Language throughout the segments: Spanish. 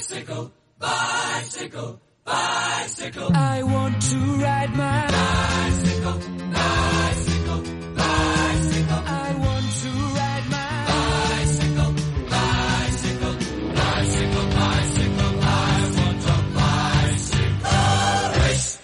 Bicycle, bicycle, bicycle. I want to ride my bicycle, bicycle, bicycle. I want to ride my bicycle, bicycle, bicycle, bicycle. I want a bicycle race.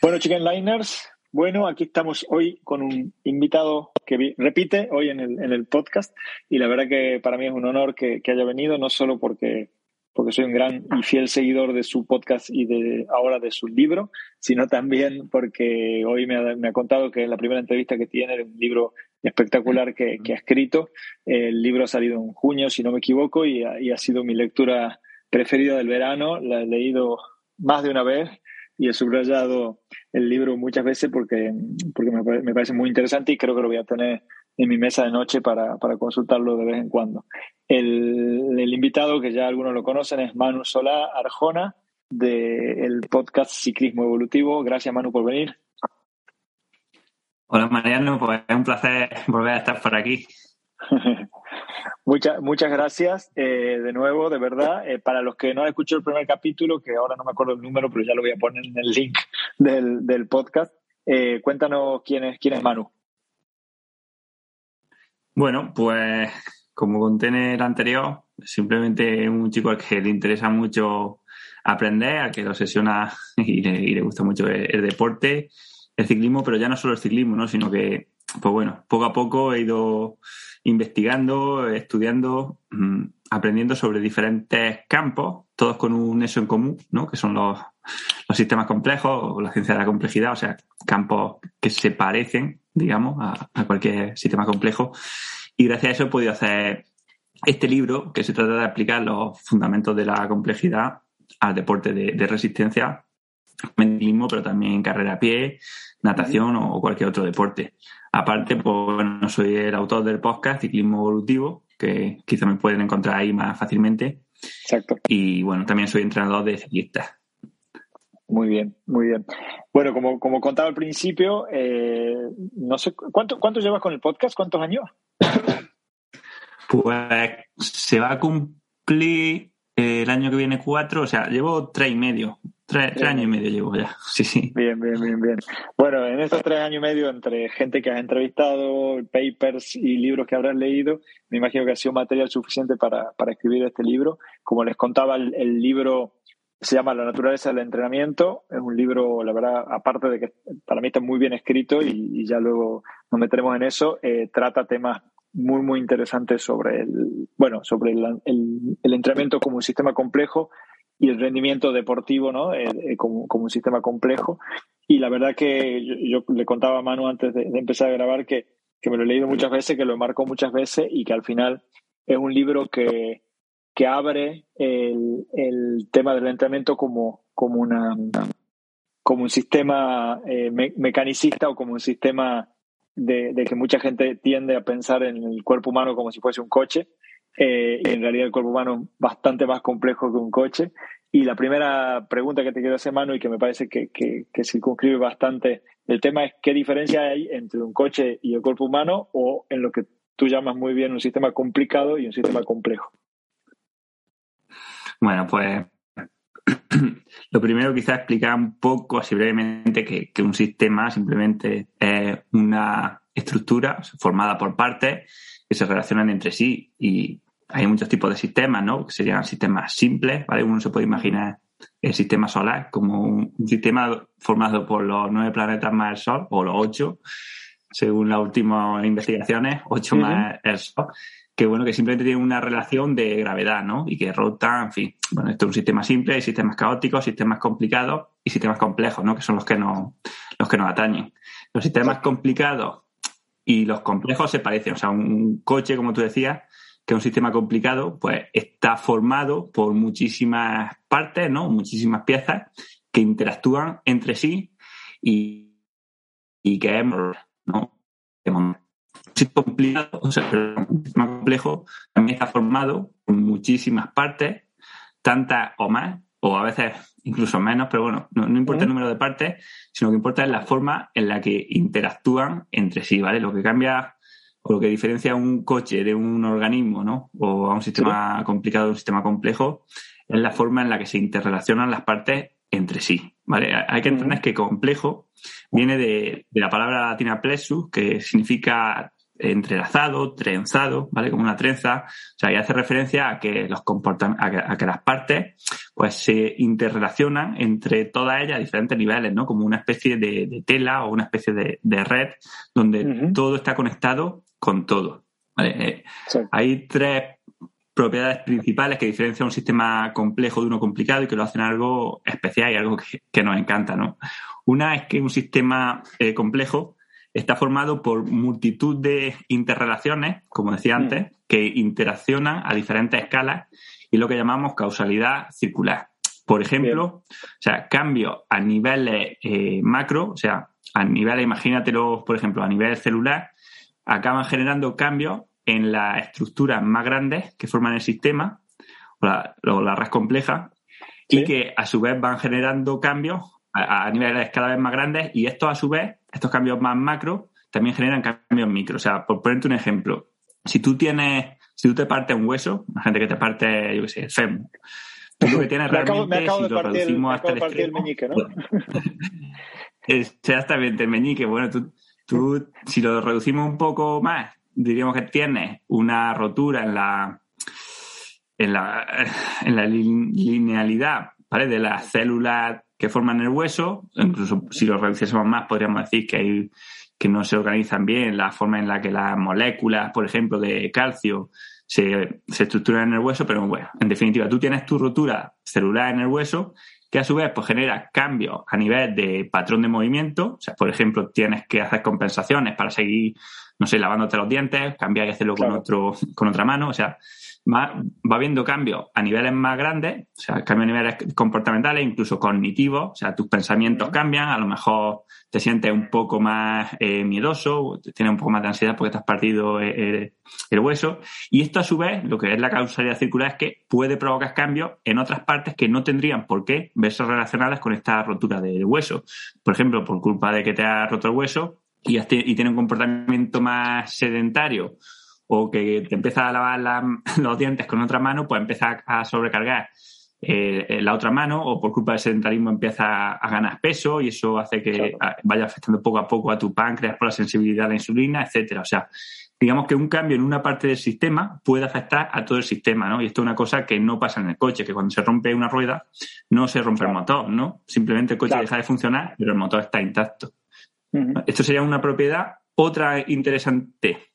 Bueno, Chicken Liners, bueno, aquí estamos hoy con un invitado que repite hoy en el, en el podcast y la verdad que para mí es un honor que, que haya venido, no solo porque, porque soy un gran y fiel seguidor de su podcast y de ahora de su libro, sino también porque hoy me ha, me ha contado que es la primera entrevista que tiene de un libro espectacular que, que ha escrito. El libro ha salido en junio, si no me equivoco, y ha sido mi lectura preferida del verano. La he leído más de una vez y he subrayado el libro muchas veces porque, porque me, me parece muy interesante y creo que lo voy a tener en mi mesa de noche para, para consultarlo de vez en cuando. El, el invitado, que ya algunos lo conocen, es Manu Solá Arjona, del podcast Ciclismo Evolutivo. Gracias, Manu, por venir. Hola Mariano, pues es un placer volver a estar por aquí. Muchas, muchas gracias eh, de nuevo, de verdad. Eh, para los que no han escuchado el primer capítulo, que ahora no me acuerdo el número, pero ya lo voy a poner en el link del, del podcast, eh, cuéntanos quién es, quién es Manu. Bueno, pues como conté en el anterior, simplemente un chico al que le interesa mucho aprender, al que lo obsesiona y le, y le gusta mucho el, el deporte, el ciclismo, pero ya no solo el ciclismo, ¿no? sino que, pues bueno, poco a poco he ido investigando, estudiando, mm, aprendiendo sobre diferentes campos, todos con un eso en común, ¿no? que son los, los sistemas complejos o la ciencia de la complejidad, o sea, campos que se parecen, digamos, a, cualquier sistema complejo. Y gracias a eso he podido hacer este libro que se trata de aplicar los fundamentos de la complejidad al deporte de, de resistencia, ciclismo, pero también carrera a pie, natación o cualquier otro deporte. Aparte, pues bueno, soy el autor del podcast Ciclismo Evolutivo, que quizá me pueden encontrar ahí más fácilmente. Exacto. Y bueno, también soy entrenador de ciclistas. Muy bien, muy bien. Bueno, como, como contaba al principio, eh, no sé, ¿cuánto, ¿cuánto llevas con el podcast? ¿Cuántos años? Pues se va a cumplir el año que viene cuatro, o sea, llevo tres y medio. Tres, tres años y medio llevo ya. Sí, sí. Bien, bien, bien, bien. Bueno, en estos tres años y medio, entre gente que has entrevistado, papers y libros que habrás leído, me imagino que ha sido material suficiente para, para escribir este libro. Como les contaba, el, el libro se llama La naturaleza del entrenamiento. Es un libro, la verdad, aparte de que para mí está muy bien escrito y, y ya luego nos meteremos en eso, eh, trata temas muy, muy interesantes sobre el, bueno, sobre el, el, el entrenamiento como un sistema complejo y el rendimiento deportivo ¿no? Eh, eh, como, como, un sistema complejo. Y la verdad que yo, le contaba a Manu antes de, empezar a grabar que, que me lo he leído muchas veces, que lo marcó muchas veces y que al final es un libro que, que abre el, el tema del entrenamiento como, como, una, como un sistema eh, me, mecanicista o como un sistema de, de, que mucha gente tiende a pensar en el cuerpo humano como si fuese un coche. Eh, en realidad el cuerpo humano es bastante más complejo que un coche. Y la primera pregunta que te quiero hacer, Manu, y que me parece que, que, que circunscribe bastante el tema es qué diferencia hay entre un coche y el cuerpo humano o en lo que tú llamas muy bien un sistema complicado y un sistema complejo. Bueno, pues lo primero quizás explicar un poco así brevemente que, que un sistema simplemente es una estructura formada por partes que se relacionan entre sí y hay muchos tipos de sistemas, ¿no? Que serían sistemas simples, ¿vale? Uno se puede imaginar el sistema solar como un, sistema formado por los nueve planetas más el Sol, o los ocho, según las últimas investigaciones, ocho uh -huh. más el Sol, que bueno, que simplemente tiene una relación de gravedad, ¿no? Y que rota, en fin. Bueno, esto es un sistema simple, hay sistemas caóticos, sistemas complicados y sistemas complejos, ¿no? Que son los que nos, los que nos atañen. Los sistemas complicados y los complejos se parecen. O sea, un coche, como tú decías, que es un sistema complicado, pues está formado por muchísimas partes, ¿no? Muchísimas piezas que interactúan entre sí y, y que es, ¿no? Un sistema complicado, o sea, un sistema complejo también está formado por muchísimas partes, tantas o más, o a veces incluso menos, pero bueno, no, no importa el número de partes, sino que importa es la forma en la que interactúan entre sí, ¿vale? Lo que cambia o lo que diferencia un coche de un organismo, ¿no? O a un sistema complicado de un sistema complejo, es la forma en la que se interrelacionan las partes entre sí, ¿vale? Hay que entender que complejo viene de, de la palabra latina plexus, que significa entrelazado, trenzado, ¿vale? Como una trenza. O sea, y hace referencia a que los a que, las partes pues se interrelacionan entre todas ellas a diferentes niveles, ¿no? Como una especie de, tela o una especie de, red donde todo está conectado con todo. Eh, hay tres propiedades principales que diferencian un sistema complejo de uno complicado y que lo hacen algo especial y algo que, nos encanta, ¿no? Una es que un sistema eh, complejo está formado por multitud de interrelaciones, como decía mm. antes, que interaccionan a diferentes escalas y lo que llamamos causalidad circular. Por ejemplo, o sea, cambios a niveles eh, macro, o sea, a niveles, imagínatelo, por ejemplo, a nivel celular, acaban generando cambios en las estructuras más grandes que forman el sistema, o la, red compleja, y que a su vez van generando cambios a, a niveles cada vez más grandes y estos a su vez estos cambios más macro también generan cambios micro. O sea, por ponerte un ejemplo, si tú tienes, si tú te partes un hueso, la gente que te parte, yo qué sé, el fémur, tú lo que tienes realmente, si lo reducimos hasta el extremo, meñique, ¿no? exactamente, el meñique. Bueno, tú, tú, si lo reducimos un poco más, diríamos que tienes una rotura en la, en la, en la linealidad, ¿vale? De las células que forman el hueso, incluso si lo reduciésemos más, podríamos decir que hay que no se organizan bien, la forma en la que las moléculas, por ejemplo, de calcio se, se estructuran en el hueso, pero bueno, en definitiva, tú tienes tu rotura celular en el hueso que a su vez pues, genera cambios a nivel de patrón de movimiento. O sea, por ejemplo, tienes que hacer compensaciones para seguir, no sé, lavándote los dientes, cambiar y hacerlo con, otro, con otra mano. O sea, va, va habiendo cambios a niveles más grandes, o sea, cambios a niveles comportamentales, incluso cognitivos, o sea, tus pensamientos cambian, a lo mejor te sientes un poco más eh, miedoso, tienes un poco más de ansiedad porque te has partido el, el, hueso, y esto a su vez, lo que es la causalidad circular es que puede provocar cambios en otras partes que no tendrían por qué verse relacionadas con esta rotura del hueso. Por ejemplo, por culpa de que te ha roto el hueso y, y tiene un comportamiento más sedentario, o que te empieza a lavar los dientes con otra mano, pues empieza a sobrecargar eh, la otra mano o por culpa del sedentarismo empieza a ganar peso y eso hace que vaya afectando poco a poco a tu páncreas por la sensibilidad a la insulina, etcétera. O sea, digamos que un cambio en una parte del sistema puede afectar a todo el sistema, ¿no? Y esto es una cosa que no pasa en el coche, que cuando se rompe una rueda no se rompe el motor, ¿no? Simplemente el coche deja de funcionar, pero el motor está intacto. Esto sería una propiedad. Otra interesante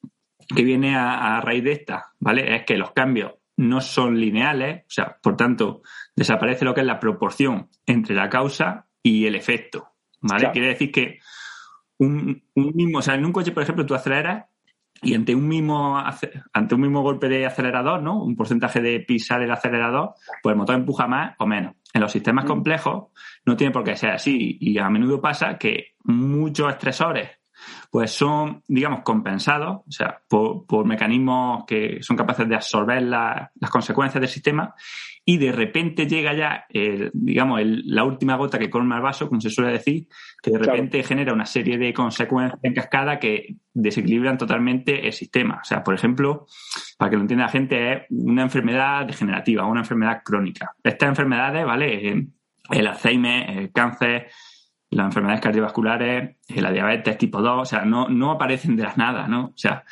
que viene a, raíz de esta, ¿vale? Es que los cambios no son lineales, o sea, por tanto, desaparece lo que es la proporción entre la causa y el efecto, ¿vale? Quiere decir que un, mismo, o sea, en un coche, por ejemplo, tú aceleras y ante un mismo ante un mismo golpe de acelerador, ¿no? Un porcentaje de pisar el acelerador, pues el motor empuja más o menos. En los sistemas mm. complejos no tiene por qué ser así y a menudo pasa que muchos estresores pues son, digamos, compensados, o sea, por, mecanismos que son capaces de absorber las consecuencias del sistema y de repente llega ya, digamos, la última gota que colma el vaso, como se suele decir, que de repente genera una serie de consecuencias en cascada que desequilibran totalmente el sistema. O sea, por ejemplo, para que lo entienda la gente, es una enfermedad degenerativa, una enfermedad crónica. Estas enfermedades, ¿vale? El Alzheimer, el cáncer, las enfermedades cardiovasculares, eh, la diabetes tipo 2, o sea, no, no aparecen de las nada, ¿no? O sea,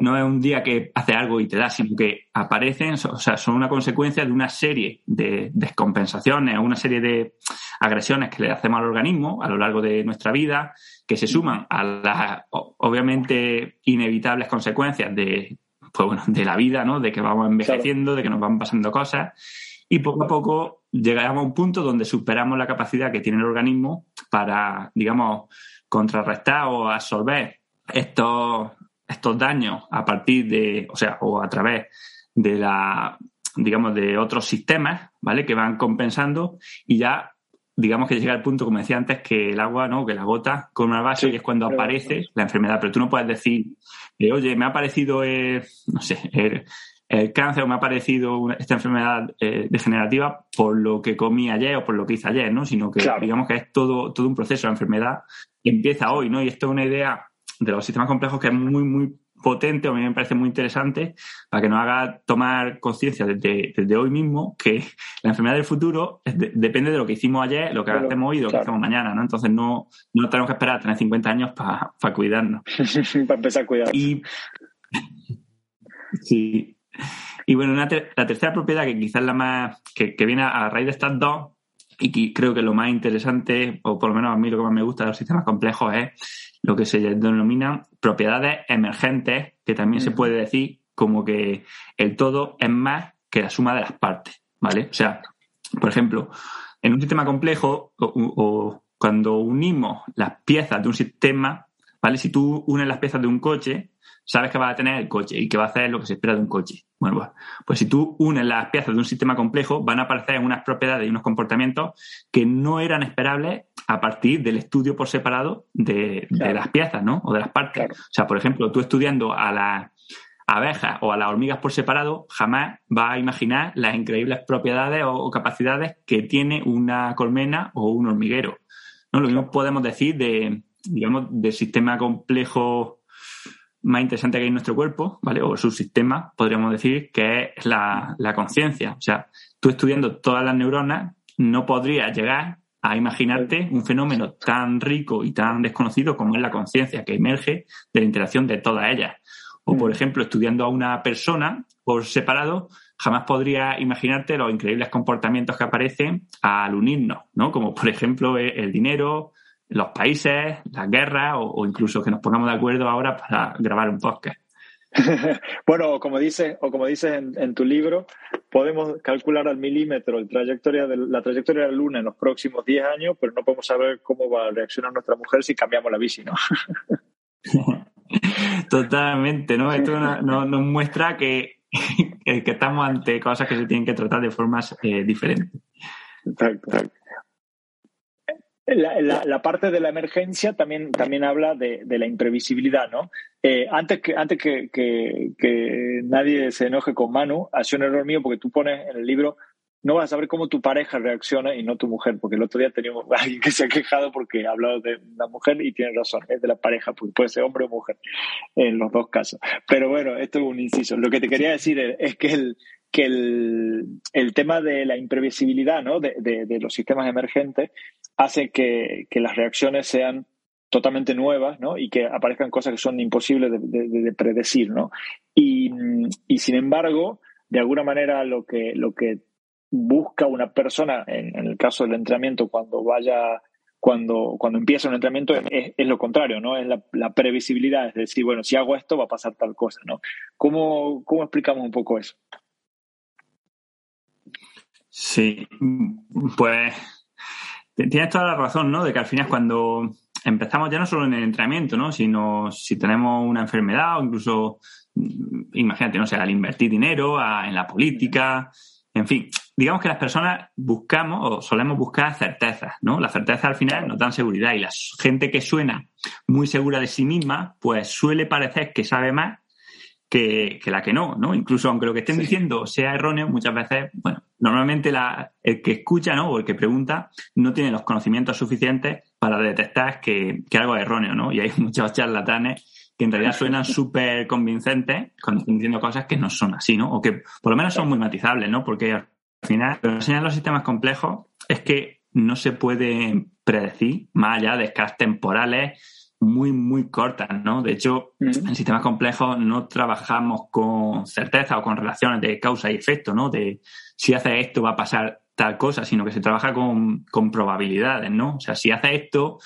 no es un día que hace algo y te da, sino que aparecen, o sea, son una consecuencia de una serie de descompensaciones, una serie de agresiones que le hacemos al organismo a lo largo de nuestra vida, que se suman a las, obviamente, inevitables consecuencias de, pues bueno, de la vida, ¿no? De que vamos envejeciendo, de que nos van pasando cosas y poco a poco llegamos a un punto donde superamos la capacidad que tiene el organismo para, digamos, contrarrestar o absorber estos, estos daños a partir de, o sea, o a través de la, digamos, de otros sistemas, ¿vale? Que van compensando y ya, digamos que llega el punto, como decía antes, que el agua, ¿no? Que la gota con una base y es cuando aparece la enfermedad. Pero tú no puedes decir, eh, oye, me ha aparecido, eh, no sé, el, el cáncer me ha parecido esta enfermedad eh, degenerativa por lo que comí ayer o por lo que hice ayer, ¿no? Sino que digamos que es todo, todo un proceso. La enfermedad empieza hoy, ¿no? Y esto es una idea de los sistemas complejos que es muy, muy potente, o a mí me parece muy interesante, para que nos haga tomar conciencia desde, desde, hoy mismo que la enfermedad del futuro depende de lo que hicimos ayer, lo que hacemos hoy y lo que hacemos mañana, ¿no? Entonces no, no tenemos que esperar a tener 50 años para cuidarnos. para empezar a cuidar. Y, sí. Y bueno, la tercera propiedad, que quizás la más, que, que viene a raíz de estas dos, y creo que lo más interesante, o por lo menos a mí lo que más me gusta de los sistemas complejos, es lo que se denominan propiedades emergentes, que también se puede decir como que el todo es más que la suma de las partes, ¿vale? O sea, por ejemplo, en un sistema complejo o, cuando unimos las piezas de un sistema, ¿vale? Si tú unes las piezas de un coche, sabes que va a tener el coche y que va a hacer lo que se espera de un coche. Bueno, pues, pues, si tú unes las piezas de un sistema complejo, van a aparecer unas propiedades y unos comportamientos que no eran esperables a partir del estudio por separado de, las piezas, ¿no? O de las partes. O sea, por ejemplo, tú estudiando a las abejas o a las hormigas por separado, jamás vas a imaginar las increíbles propiedades o, capacidades que tiene una colmena o un hormiguero. ¿no? Lo mismo podemos decir de, digamos, del sistema complejo más interesante que hay en nuestro cuerpo, ¿vale? O su sistema, podríamos decir, que es la, la conciencia. O sea, tú estudiando todas las neuronas no podrías llegar a imaginarte un fenómeno tan rico y tan desconocido como es la conciencia, que emerge de la interacción de todas ellas. O, por mm. ejemplo, estudiando a una persona por separado, jamás podría imaginarte los increíbles comportamientos que aparecen al unirnos, ¿no? Como, por ejemplo, el dinero, los países, las guerras o, incluso que nos pongamos de acuerdo ahora para grabar un podcast. bueno, como dices, o como dices en, tu libro, podemos calcular al milímetro el trayectoria de, la trayectoria de la Luna en los próximos 10 años, pero no podemos saber cómo va a reaccionar nuestra mujer si cambiamos la bici, ¿no? Totalmente, ¿no? Esto nos, muestra que, que, estamos ante cosas que se tienen que tratar de formas eh, diferentes. Exacto. La, parte de la emergencia también, también habla de, la imprevisibilidad, ¿no? Eh, antes que, antes que, que, nadie se enoje con Manu, hace un error mío porque tú pones en el libro, no vas a saber cómo tu pareja reacciona y no tu mujer, porque el otro día teníamos alguien que se ha quejado porque ha hablado de la mujer y tiene razón, es de la pareja, porque puede ser hombre o mujer en los dos casos. Pero bueno, esto es un inciso. Lo que te quería decir es que el, que el, tema de la imprevisibilidad ¿no? de, de, los sistemas emergentes hace que, las reacciones sean totalmente nuevas ¿no? y que aparezcan cosas que son imposibles de, predecir. ¿no? Y, sin embargo, de alguna manera lo que, lo que busca una persona, en, el caso del entrenamiento, cuando vaya cuando, cuando empieza un entrenamiento es, lo contrario, ¿no? Es la, previsibilidad, es decir, bueno, si hago esto va a pasar tal cosa, ¿no? ¿Cómo, cómo explicamos un poco eso? Sí, pues tienes toda la razón, ¿no? De que al final cuando empezamos ya no solo en el entrenamiento, ¿no? Sino si tenemos una enfermedad o incluso, imagínate, no sé, al invertir dinero, en la política, en fin, digamos que las personas buscamos o solemos buscar certezas, ¿no? La certeza al final nos dan seguridad y la gente que suena muy segura de sí misma, pues suele parecer que sabe más que, la que no, ¿no? Incluso aunque lo que estén diciendo sea erróneo, muchas veces, bueno, normalmente la, el que escucha, ¿no? O el que pregunta no tiene los conocimientos suficientes para detectar que, algo es erróneo, ¿no? Y hay muchos charlatanes que en realidad suenan súper convincentes cuando están diciendo cosas que no son así, ¿no? O que por lo menos son muy matizables, ¿no? Porque al final, lo que enseñan los sistemas complejos es que no se puede predecir más allá de escalas temporales muy, muy cortas, ¿no? De hecho, en sistemas complejos no trabajamos con certeza o con relaciones de causa y efecto, ¿no? De si hace esto va a pasar tal cosa, sino que se trabaja con, con probabilidades, ¿no? O sea, si hace esto,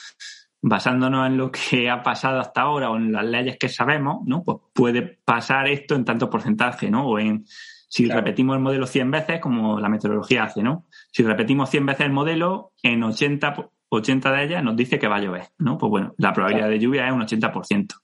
basándonos en lo que ha pasado hasta ahora o en las leyes que sabemos, ¿no? Pues puede pasar esto en tanto porcentaje, ¿no? O en si repetimos el modelo 100 veces, como la meteorología hace, ¿no? Si repetimos 100 veces el modelo, en 80 80 de ellas nos dice que va a llover, ¿no? Pues bueno, la probabilidad de lluvia es un 80%.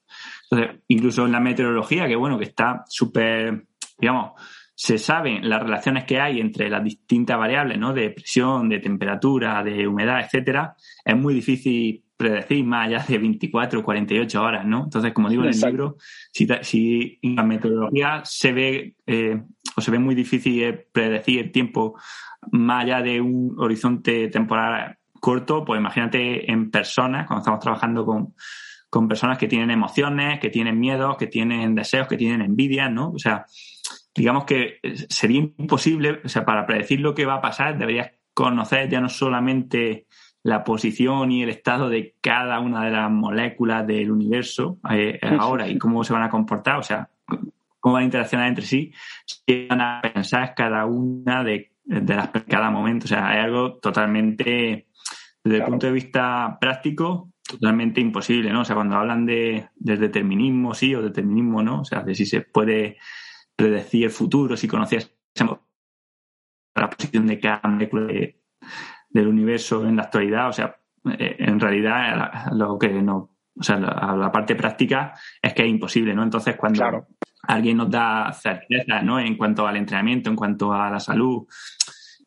Entonces, incluso en la meteorología, que bueno, que está súper, digamos, se saben las relaciones que hay entre las distintas variables, ¿no? De presión, de temperatura, de humedad, etcétera, es muy difícil predecir más allá de 24 o 48 horas, ¿no? Entonces, como digo en el libro, si, si en la meteorología se ve eh, o se ve muy difícil predecir el tiempo más allá de un horizonte temporal corto, pues imagínate en personas, cuando estamos trabajando con, con personas que tienen emociones, que tienen miedos, que tienen deseos, que tienen envidia, ¿no? O sea, digamos que sería imposible, o sea, para predecir lo que va a pasar, deberías conocer ya no solamente la posición y el estado de cada una de las moléculas del universo eh, ahora y cómo se van a comportar, o sea, cómo van a interaccionar entre sí, si van a pensar cada una de, las cada momento. O sea, es algo totalmente, desde el punto de vista práctico, totalmente imposible, ¿no? O sea, cuando hablan de, determinismo sí o determinismo no, o sea, de si se puede predecir el futuro, si conocías la posición de cada molécula del universo en la actualidad, o sea, eh, en realidad lo que no, o sea, la, parte práctica es que es imposible, ¿no? Entonces, cuando alguien nos da certeza, ¿no? En cuanto al entrenamiento, en cuanto a la salud,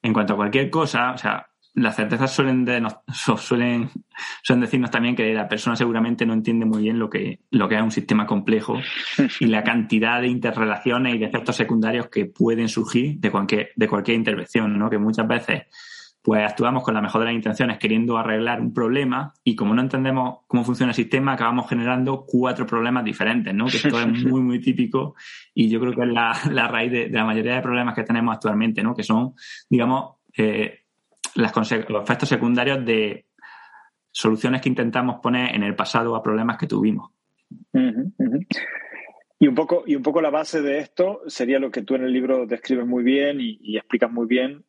en cuanto a cualquier cosa, o sea, las certezas suelen, de, suelen, suelen decirnos también que la persona seguramente no entiende muy bien lo que, lo que es un sistema complejo y la cantidad de interrelaciones y de efectos secundarios que pueden surgir de cualquier, de cualquier intervención, ¿no? Que muchas veces pues actuamos con la mejor de las intenciones queriendo arreglar un problema y como no entendemos cómo funciona el sistema, acabamos generando cuatro problemas diferentes, ¿no? Que esto es muy, muy típico y yo creo que es la, raíz de, la mayoría de problemas que tenemos actualmente, ¿no? Que son, digamos, eh, los efectos secundarios de soluciones que intentamos poner en el pasado a problemas que tuvimos. Y un, poco, y un poco la base de esto sería lo que tú en el libro describes muy bien y, explicas muy bien,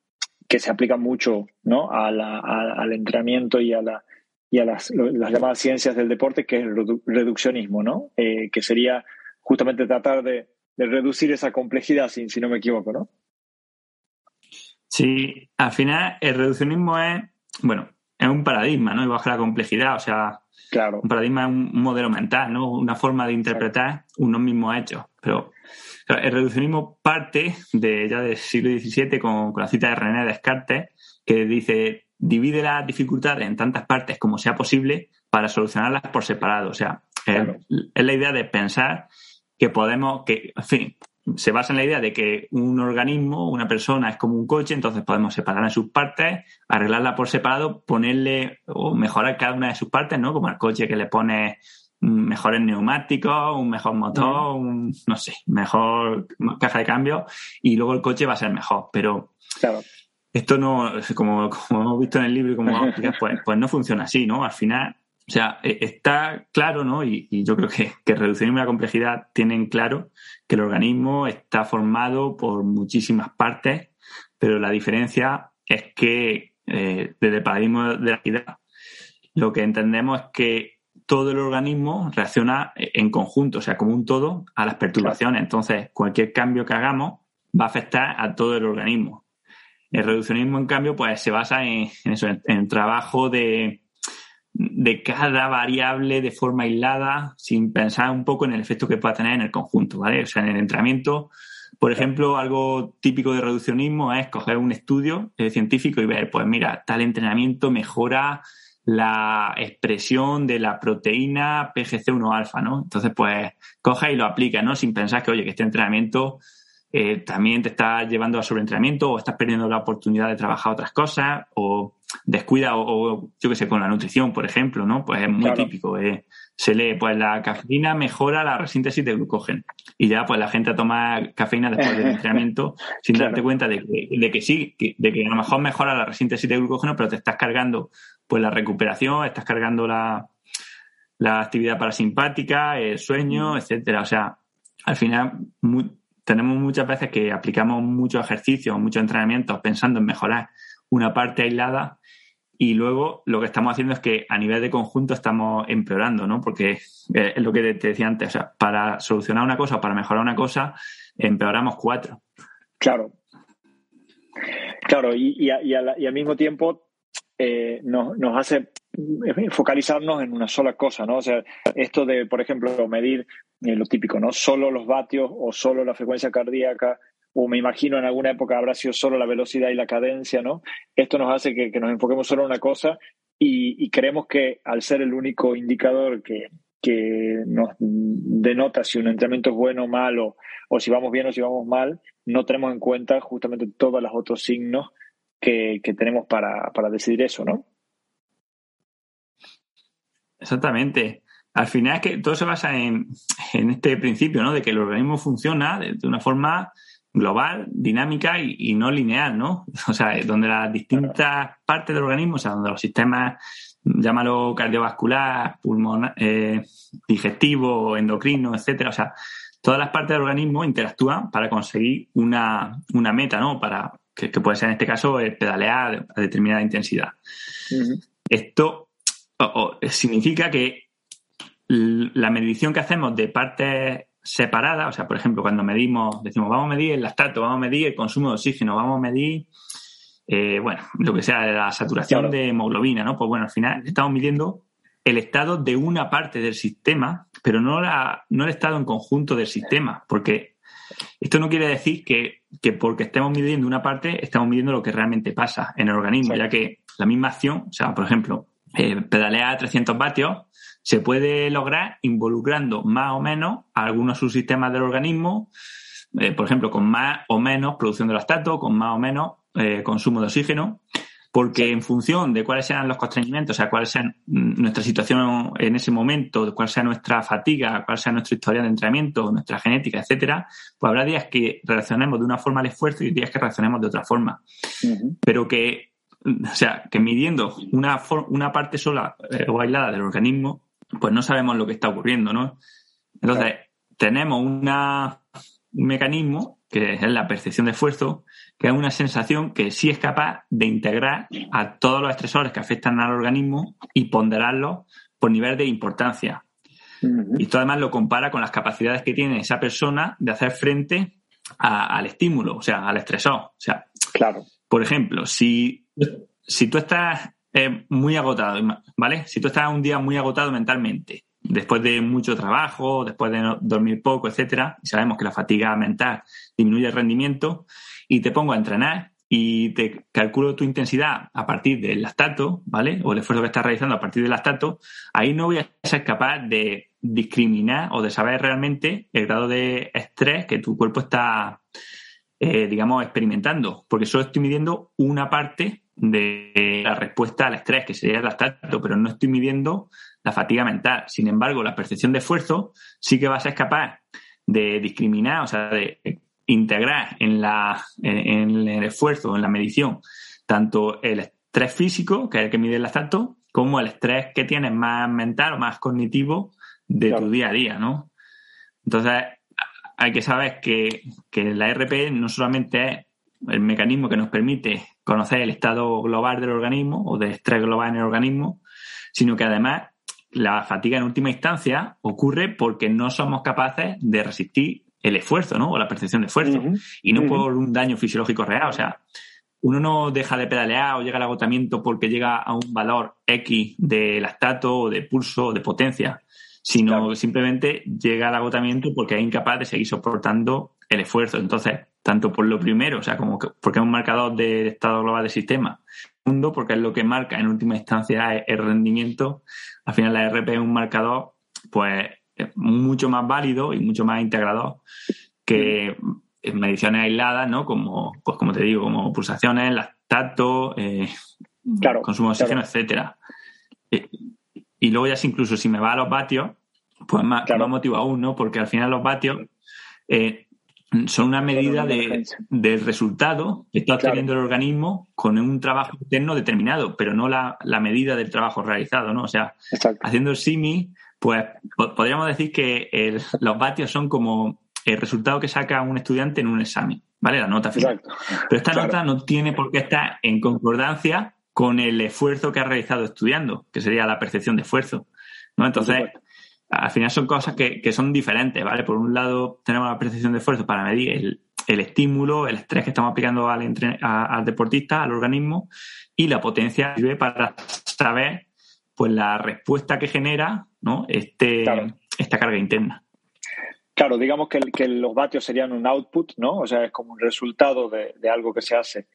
que se aplica mucho ¿no? al entrenamiento y a, la, y a las, llamadas ciencias del deporte, que es el reduccionismo, ¿no? Eh, que sería justamente tratar de, reducir esa complejidad, si, si no me equivoco, ¿no? Sí, al final el reduccionismo es, bueno, es un paradigma, ¿no? Y baja la complejidad, o sea, claro. un paradigma es un, modelo mental, ¿no? Una forma de interpretar unos mismos hechos. Pero el reduccionismo parte de ya del siglo XVII con, la cita de René Descartes, que dice divide las dificultades en tantas partes como sea posible para solucionarlas por separado. O sea, es, es la idea de pensar que podemos, que, en fin, se basa en la idea de que un organismo, una persona es como un coche, entonces podemos separar en sus partes, arreglarla por separado, ponerle o mejorar cada una de sus partes, ¿no? Como al coche que le pone mejores neumáticos, un mejor motor, un, no sé, mejor caja de cambio y luego el coche va a ser mejor. Pero esto no, como, como hemos visto en el libro y como pues, pues no funciona así, ¿no? Al final o sea, e, está claro, ¿no? Y, yo creo que, que reducción y la complejidad tienen claro que el organismo está formado por muchísimas partes, pero la diferencia es que eh, desde el paradigma de la equidad lo que entendemos es que todo el organismo reacciona en conjunto, o sea, como un todo, a las perturbaciones. Entonces, cualquier cambio que hagamos va a afectar a todo el organismo. El reduccionismo, en cambio, pues se basa en, eso, en el trabajo de, de cada variable de forma aislada sin pensar un poco en el efecto que pueda tener en el conjunto, ¿vale? O sea, en el entrenamiento, por ejemplo, algo típico de reduccionismo es coger un estudio eh, científico y ver, pues mira, tal entrenamiento mejora la expresión de la proteína PGC1-alfa, ¿no? Entonces, pues, coge y lo aplica, ¿no? Sin pensar que, oye, que este entrenamiento eh, también te está llevando a sobreentrenamiento o estás perdiendo la oportunidad de trabajar otras cosas o descuida o, yo qué sé, con la nutrición, por ejemplo, ¿no? Pues es muy típico. Eh. Se lee, pues la cafeína mejora la resíntesis de glucógeno. Y ya, pues la gente toma cafeína después del entrenamiento sin darte cuenta de que, de que sí, de que a lo mejor mejora la resíntesis de glucógeno, pero te estás cargando pues la recuperación, estás cargando la, la actividad parasimpática, el sueño, mm. etcétera. O sea, al final tenemos muchas veces que aplicamos muchos ejercicios, muchos entrenamientos pensando en mejorar una parte aislada y luego lo que estamos haciendo es que a nivel de conjunto estamos empeorando, ¿no? Porque es lo que te decía antes, o sea, para solucionar una cosa, para mejorar una cosa, empeoramos cuatro. Claro. Claro, y, al mismo tiempo eh, nos, nos, hace focalizarnos en una sola cosa, ¿no? O sea, esto de, por ejemplo, medir eh, lo típico, ¿no? Solo los vatios o solo la frecuencia cardíaca o me imagino en alguna época habrá sido solo la velocidad y la cadencia, ¿no? Esto nos hace que, nos enfoquemos solo en una cosa y, creemos que al ser el único indicador que, nos denota si un entrenamiento es bueno o malo, o si vamos bien o si vamos mal, no tenemos en cuenta justamente todos los otros signos que, tenemos para, decidir eso, ¿no? Exactamente. al final es que todo se basa en, este principio, ¿no? De que el organismo funciona de, una forma global, dinámica y, no lineal, ¿no? O sea, donde las distintas partes del organismo, o sea, donde los sistemas, llámalo cardiovascular, pulmonar, eh, digestivo, endocrino, etcétera, o sea, todas las partes del organismo interactúan para conseguir una, meta, ¿no? Para, que, puede ser en este caso pedalear a determinada intensidad. Esto significa que la medición que hacemos de partes separadas, o sea, por ejemplo, cuando medimos, decimos, vamos a medir el lactato, vamos a medir el consumo de oxígeno, vamos a medir, eh, bueno, lo que sea, la saturación de hemoglobina, ¿no? Pues bueno, al final estamos midiendo el estado de una parte del sistema, pero no, la, no el estado en conjunto del sistema, porque esto no quiere decir que, porque estemos midiendo una parte, estamos midiendo lo que realmente pasa en el organismo, ya que la misma acción, o sea, por ejemplo, eh, pedalear a 300 vatios, se puede lograr involucrando más o menos a algunos subsistemas del organismo, eh, por ejemplo, con más o menos producción de lactato, con más o menos eh, consumo de oxígeno, porque en función de cuáles sean los constreñimientos, o sea, cuál sea nuestra situación en ese momento, cuál sea nuestra fatiga, cuál sea nuestra historia de entrenamiento, nuestra genética, etcétera, pues habrá días que reaccionemos de una forma al esfuerzo y días que reaccionemos de otra forma. Pero que, o sea, que midiendo una, una parte sola eh, o aislada del organismo, pues no sabemos lo que está ocurriendo, ¿no? Entonces, tenemos una, un mecanismo que es la percepción de esfuerzo, que es una sensación que sí es capaz de integrar a todos los estresores que afectan al organismo y ponderarlos por nivel de importancia. Y esto además lo compara con las capacidades que tiene esa persona de hacer frente al estímulo, o sea, al estresor. O sea, claro. por ejemplo, si, si tú estás muy agotado, ¿vale? Si tú estás un día muy agotado mentalmente, después de mucho trabajo, después de dormir poco, etcétera, y sabemos que la fatiga mental disminuye el rendimiento, y te pongo a entrenar y te calculo tu intensidad a partir del lactato, ¿vale? O el esfuerzo que estás realizando a partir del lactato, ahí no voy a ser capaz de discriminar o de saber realmente el grado de estrés que tu cuerpo está, eh, digamos, experimentando, porque solo estoy midiendo una parte de la respuesta al estrés, que sería el lactato, pero no estoy midiendo la fatiga mental. Sin embargo, la percepción de esfuerzo sí que va a ser capaz de discriminar, o sea, de integrar en, la, en el esfuerzo, en la medición, tanto el estrés físico, que es el que mide el lactato, como el estrés que tienes más mental o más cognitivo de tu día a día, ¿no? Entonces, hay que saber que, que la RP no solamente es el mecanismo que nos permite conocer el estado global del organismo o de estrés global en el organismo, sino que además la fatiga en última instancia ocurre porque no somos capaces de resistir el esfuerzo, ¿no? O la percepción de esfuerzo. Y no por un daño fisiológico real. O sea, uno no deja de pedalear o llega al agotamiento porque llega a un valor X de lactato o de pulso o de potencia, sino simplemente llega al agotamiento porque es incapaz de seguir soportando el esfuerzo. Entonces, tanto por lo primero, o sea, como porque es un marcador de estado global del sistema, segundo, porque es lo que marca en última instancia el rendimiento. Al final la RP es un marcador, pues, mucho más válido y mucho más integrador que mediciones aisladas, ¿no? Como, pues como te digo, como pulsaciones, lactato, eh, consumo de oxígeno, etcétera. Eh, y, luego ya incluso si me va a los vatios, pues más, más motivo aún, ¿no? Porque al final los vatios eh, son una medida de, del resultado que está obteniendo el organismo con un trabajo interno determinado, pero no la, medida del trabajo realizado, ¿no? O sea, haciendo el simi, pues podríamos decir que los vatios son como el resultado que saca un estudiante en un examen, ¿vale? La nota final. Pero esta nota no tiene por qué estar en concordancia con el esfuerzo que ha realizado estudiando, que sería la percepción de esfuerzo, ¿no? Entonces, al final son cosas que, son diferentes, ¿vale? Por un lado tenemos la percepción de esfuerzo para medir el, estímulo, el estrés que estamos aplicando al, al deportista, al organismo, y la potencia sirve para saber pues la respuesta que genera ¿no? este, esta carga interna. Claro, digamos que, que, los vatios serían un output, ¿no? O sea, es como un resultado de, de algo que se hace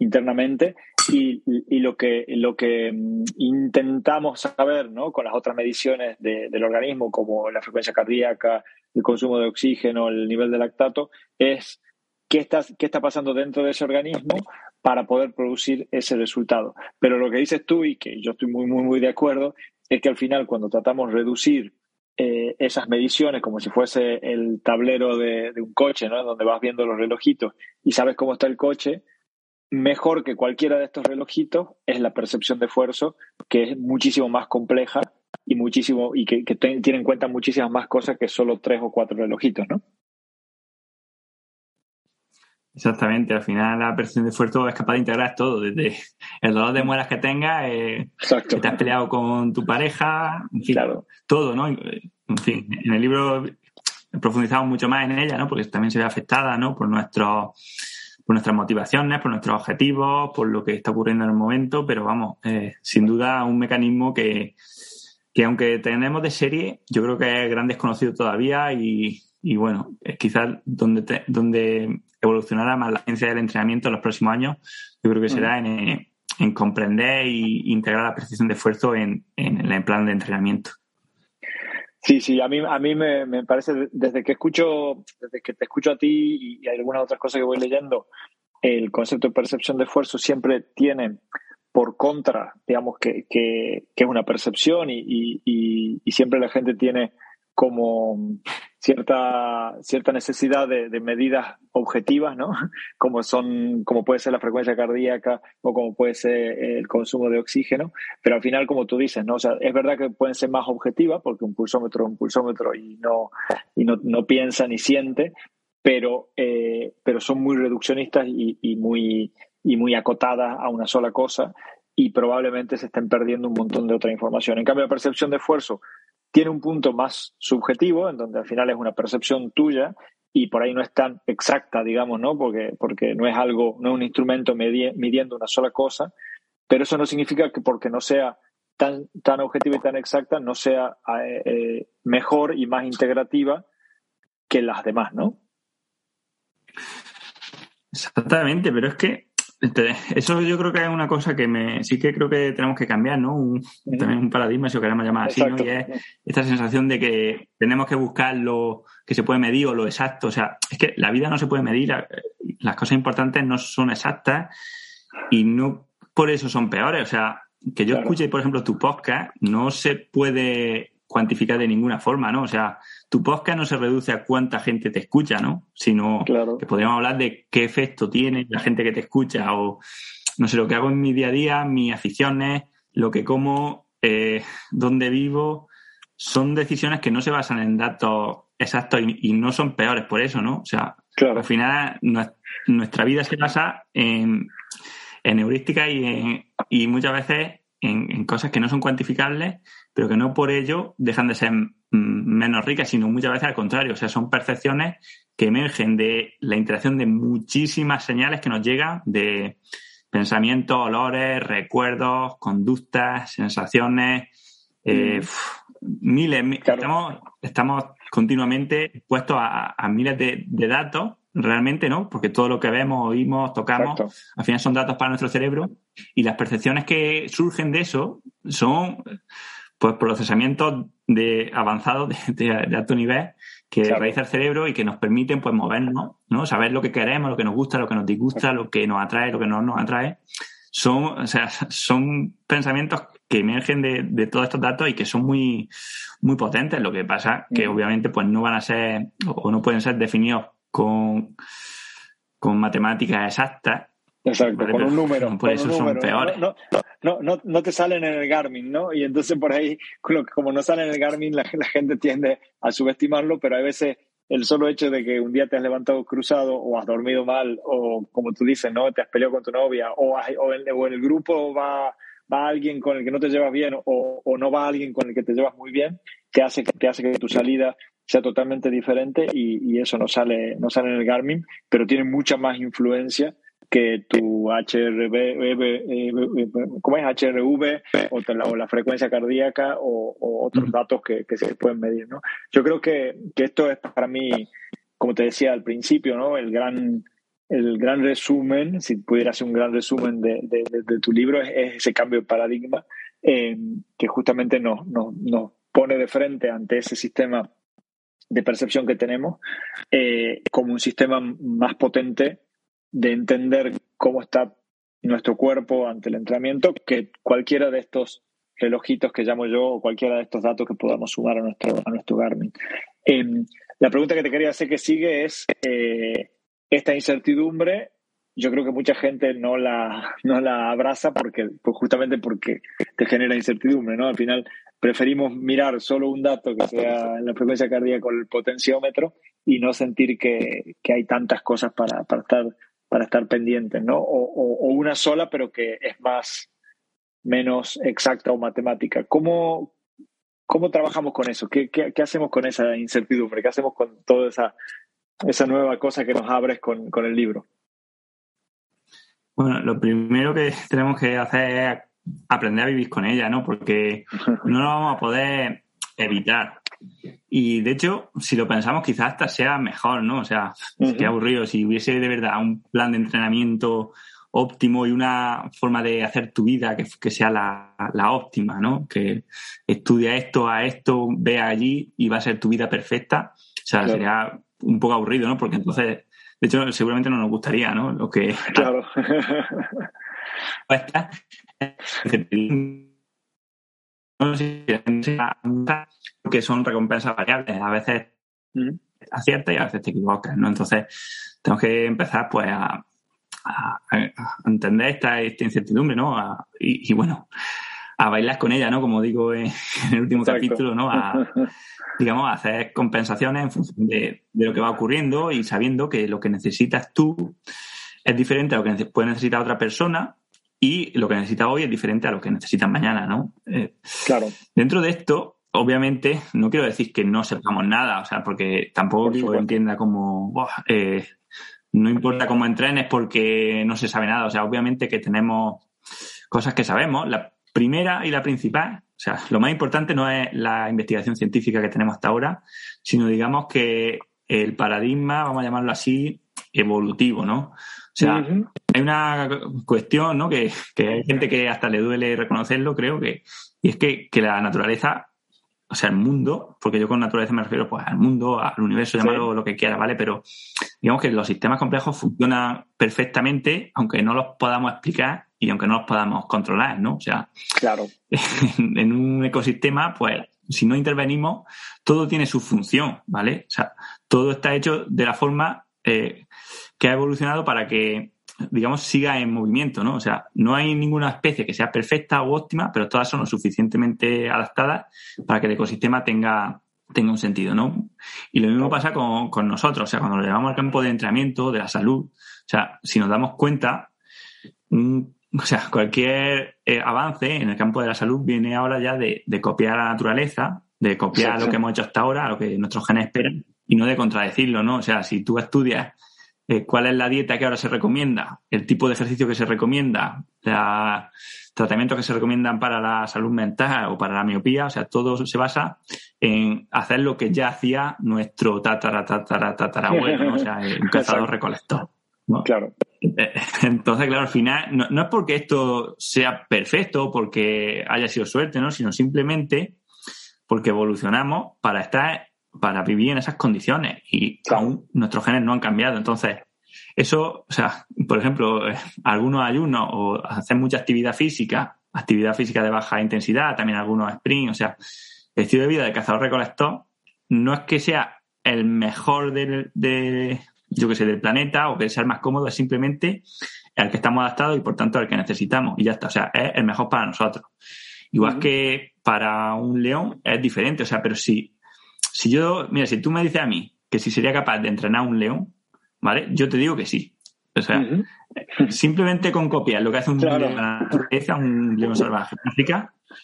internamente y, lo, que, lo que mm, intentamos saber ¿no? con las otras mediciones del organismo, como la frecuencia cardíaca, el consumo de oxígeno, el nivel de lactato, es qué está, qué está pasando dentro de ese organismo para poder producir ese resultado. Pero lo que dices tú, y que yo estoy muy, muy, muy de acuerdo, es que al final cuando tratamos de reducir eh, esas mediciones como si fuese el tablero de, un coche, ¿no? Donde vas viendo los relojitos y sabes cómo está el coche, mejor que cualquiera de estos relojitos es la percepción de esfuerzo, que es muchísimo más compleja y muchísimo y que, tiene en cuenta muchísimas más cosas que solo tres o cuatro relojitos, ¿no? Exactamente, al final la percepción de esfuerzo es capaz de integrar todo, desde el dolor de muelas que tengas, eh, que te has peleado con tu pareja, en fin, todo, ¿no? En fin, en el libro profundizamos mucho más en ella, ¿no? Porque también se ve afectada, ¿no? Por nuestros por nuestras motivaciones, por nuestros objetivos, por lo que está ocurriendo en el momento, pero vamos, eh, sin duda un mecanismo que, que aunque tenemos de serie, yo creo que es gran desconocido todavía y, y bueno, es quizás donde, donde evolucionará más la ciencia del entrenamiento en los próximos años, yo creo que será mm. en, en, comprender e integrar la precisión de esfuerzo en, en el plan de entrenamiento. Sí, sí, a mí, a mí me, me, parece, desde que escucho, desde que te escucho a ti y, hay algunas otras cosas que voy leyendo, el concepto de percepción de esfuerzo siempre tiene por contra, digamos, que, que, que es una percepción y, y, y, siempre la gente tiene como cierta, cierta necesidad de, medidas objetivas, ¿no? Como son, como puede ser la frecuencia cardíaca o como puede ser el consumo de oxígeno, pero al final, como tú dices, ¿no? O sea, es verdad que pueden ser más objetivas porque un pulsómetro es un pulsómetro y no, y no, no piensa ni siente, pero, eh, pero son muy reduccionistas y, y, muy, y muy acotadas a una sola cosa y probablemente se estén perdiendo un montón de otra información. En cambio, la percepción de esfuerzo tiene un punto más subjetivo, en donde al final es una percepción tuya y por ahí no es tan exacta, digamos, ¿no? Porque, porque no es algo, no es un instrumento midiendo una sola cosa, pero eso no significa que porque no sea tan, tan objetiva y tan exacta, no sea eh, eh, mejor y más integrativa que las demás, ¿no? Exactamente, pero es que eso yo creo que es una cosa que me, sí que creo que tenemos que cambiar, ¿no? Un, También un paradigma, si lo queremos llamar así, ¿no? Y es esta sensación de que tenemos que buscar lo que se puede medir o lo exacto. O sea, es que la vida no se puede medir, las cosas importantes no son exactas y no por eso son peores. O sea, que yo escuche, por ejemplo, tu podcast, no se puede cuantificar de ninguna forma, ¿no? O sea, tu podcast no se reduce a cuánta gente te escucha, ¿no? Sino que podríamos hablar de qué efecto tiene la gente que te escucha o, no sé, lo que hago en mi día a día, mis aficiones, lo que como, eh, dónde vivo, son decisiones que no se basan en datos exactos y, no son peores por eso, ¿no? O sea, al final nuestra vida se basa en, en heurística y, y muchas veces en, cosas que no son cuantificables, pero que no por ello dejan de ser mm, menos ricas, sino muchas veces al contrario. O sea, son percepciones que emergen de la interacción de muchísimas señales que nos llegan de pensamientos, olores, recuerdos, conductas, sensaciones, eh, mm. miles. Estamos, estamos continuamente expuestos a, miles de, de datos realmente no, porque todo lo que vemos, oímos, tocamos, al final son datos para nuestro cerebro y las percepciones que surgen de eso son pues procesamientos de avanzados de, alto nivel que realiza el cerebro y que nos permiten pues movernos, ¿no? Saber lo que queremos, lo que nos gusta, lo que nos disgusta, lo que nos atrae, lo que no nos atrae. Son, o sea, son pensamientos que emergen de, de, todos estos datos y que son muy, muy potentes. Lo que pasa que mm. obviamente pues no van a ser o no pueden ser definidos con, con matemáticas exactas. Exacto, con un número. Por eso son peores. No, no, no, no, te salen en el Garmin, ¿no? Y entonces por ahí, como no salen en el Garmin, la, gente tiende a subestimarlo, pero a veces el solo hecho de que un día te has levantado cruzado o has dormido mal o como tú dices, ¿no? Te has peleado con tu novia o, o, en, o en, el grupo va, va alguien con el que no te llevas bien o, o, no va alguien con el que te llevas muy bien, que hace, que hace que tu salida sea totalmente diferente y, eso no sale, no sale en el Garmin, pero tiene mucha más influencia que tu HRV, ¿cómo es? HRV o, la frecuencia cardíaca o, otros datos que, se pueden medir, ¿no? Yo creo que, esto es para mí, como te decía al principio, ¿no? El gran, el gran resumen, si pudiera ser un gran resumen de, tu libro, es, ese cambio de paradigma eh, que justamente nos, nos, nos pone de frente ante ese sistema de percepción que tenemos eh, como un sistema más potente de entender cómo está nuestro cuerpo ante el entrenamiento que cualquiera de estos relojitos que llamo yo o cualquiera de estos datos que podamos sumar a nuestro, a nuestro Garmin. Em, la pregunta que te quería hacer que sigue es eh, esta incertidumbre. Yo creo que mucha gente no la, no la abraza porque, pues justamente porque te genera incertidumbre, ¿no? Al final preferimos mirar solo un dato que sea la frecuencia cardíaca con el potenciómetro y no sentir que, que hay tantas cosas para, para, estar, para estar pendientes, ¿no? O, o, una sola, pero que es más, menos exacta o matemática. ¿Cómo, cómo trabajamos con eso? ¿Qué, qué, qué hacemos con esa incertidumbre? ¿Qué hacemos con toda esa, esa nueva cosa que nos abres con, con el libro? Bueno, lo primero que tenemos que hacer es aprender a vivir con ella, ¿no? Porque no lo vamos a poder evitar. Y de hecho, si lo pensamos, quizás hasta sea mejor, ¿no? O sea, qué aburrido. Si hubiese de verdad un plan de entrenamiento óptimo y una forma de hacer tu vida que, que sea la, la, óptima, ¿no? Que estudia esto a esto, ve allí y va a ser tu vida perfecta. O sea, sería un poco aburrido, ¿no? Porque entonces, de hecho, seguramente no nos gustaría, ¿no? Lo que. Claro. que son recompensas variables. A veces aciertas y a veces te equivocas, ¿no? Entonces, tenemos que empezar, pues, a, a, entender esta, incertidumbre, ¿no? y, bueno, a bailar con ella, ¿no? Como digo en, el último capítulo, ¿no? A, digamos, a hacer compensaciones en función de, lo que va ocurriendo y sabiendo que lo que necesitas tú es diferente a lo que puede necesitar otra persona y lo que necesita hoy es diferente a lo que necesitas mañana, ¿no? Eh, claro. Dentro de esto, obviamente, no quiero decir que no sepamos nada, o sea, porque tampoco lo entienda como, eh, no importa cómo entrenes porque no se sabe nada. O sea, obviamente que tenemos cosas que sabemos. La primera y la principal, o sea, lo más importante no es la investigación científica que tenemos hasta ahora, sino digamos que el paradigma, vamos a llamarlo así, evolutivo, ¿no? O sea, hay una cuestión, ¿no? Que, que, hay gente que hasta le duele reconocerlo, creo que, y es que, que la naturaleza o sea, el mundo, porque yo con naturaleza me refiero pues al mundo, al universo, llamarlo lo que quiera, ¿vale? Pero digamos que los sistemas complejos funcionan perfectamente, aunque no los podamos explicar y aunque no los podamos controlar, ¿no? O sea, claro. en, un ecosistema, pues si no intervenimos, todo tiene su función, ¿vale? O sea, todo está hecho de la forma eh, que ha evolucionado para que digamos, siga en movimiento, ¿no? O sea, no hay ninguna especie que sea perfecta o óptima, pero todas son lo suficientemente adaptadas para que el ecosistema tenga, tenga un sentido, ¿no? Y lo mismo pasa con, con nosotros, o sea, cuando lo llevamos al campo de entrenamiento, de la salud, o sea, si nos damos cuenta, o sea, cualquier eh, avance en el campo de la salud viene ahora ya de, de copiar a la naturaleza, de copiar lo que hemos hecho hasta ahora, lo que nuestros genes esperan, y no de contradecirlo, ¿no? O sea, si tú estudias eh, cuál es la dieta que ahora se recomienda, el tipo de ejercicio que se recomienda, los tratamientos que se recomiendan para la salud mental o para la miopía, o sea, todo se basa en hacer lo que ya hacía nuestro tatara, tatara, tatarabuelo, o sea, un cazador recolector. Claro. Eh, entonces, claro, al final, no, no, es porque esto sea perfecto o porque haya sido suerte, ¿no? Sino simplemente porque evolucionamos para estar para vivir en esas condiciones y aún nuestros genes no han cambiado. Entonces, eso, o sea, por ejemplo, eh, algunos ayunos o hacer mucha actividad física, actividad física de baja intensidad, también algunos sprint, o sea, el estilo de vida de cazador-recolector no es que sea el mejor del, de, yo que sé, del planeta o que sea el más cómodo, es simplemente el que estamos adaptados y por tanto el que necesitamos y ya está, o sea, es el mejor para nosotros. Igual que para un león es diferente, o sea, pero si si yo, mira, si tú me dices a mí que si sería capaz de entrenar a un león, ¿vale? Yo te digo que sí. O sea, simplemente con copiar lo que hace un león, un león salvaje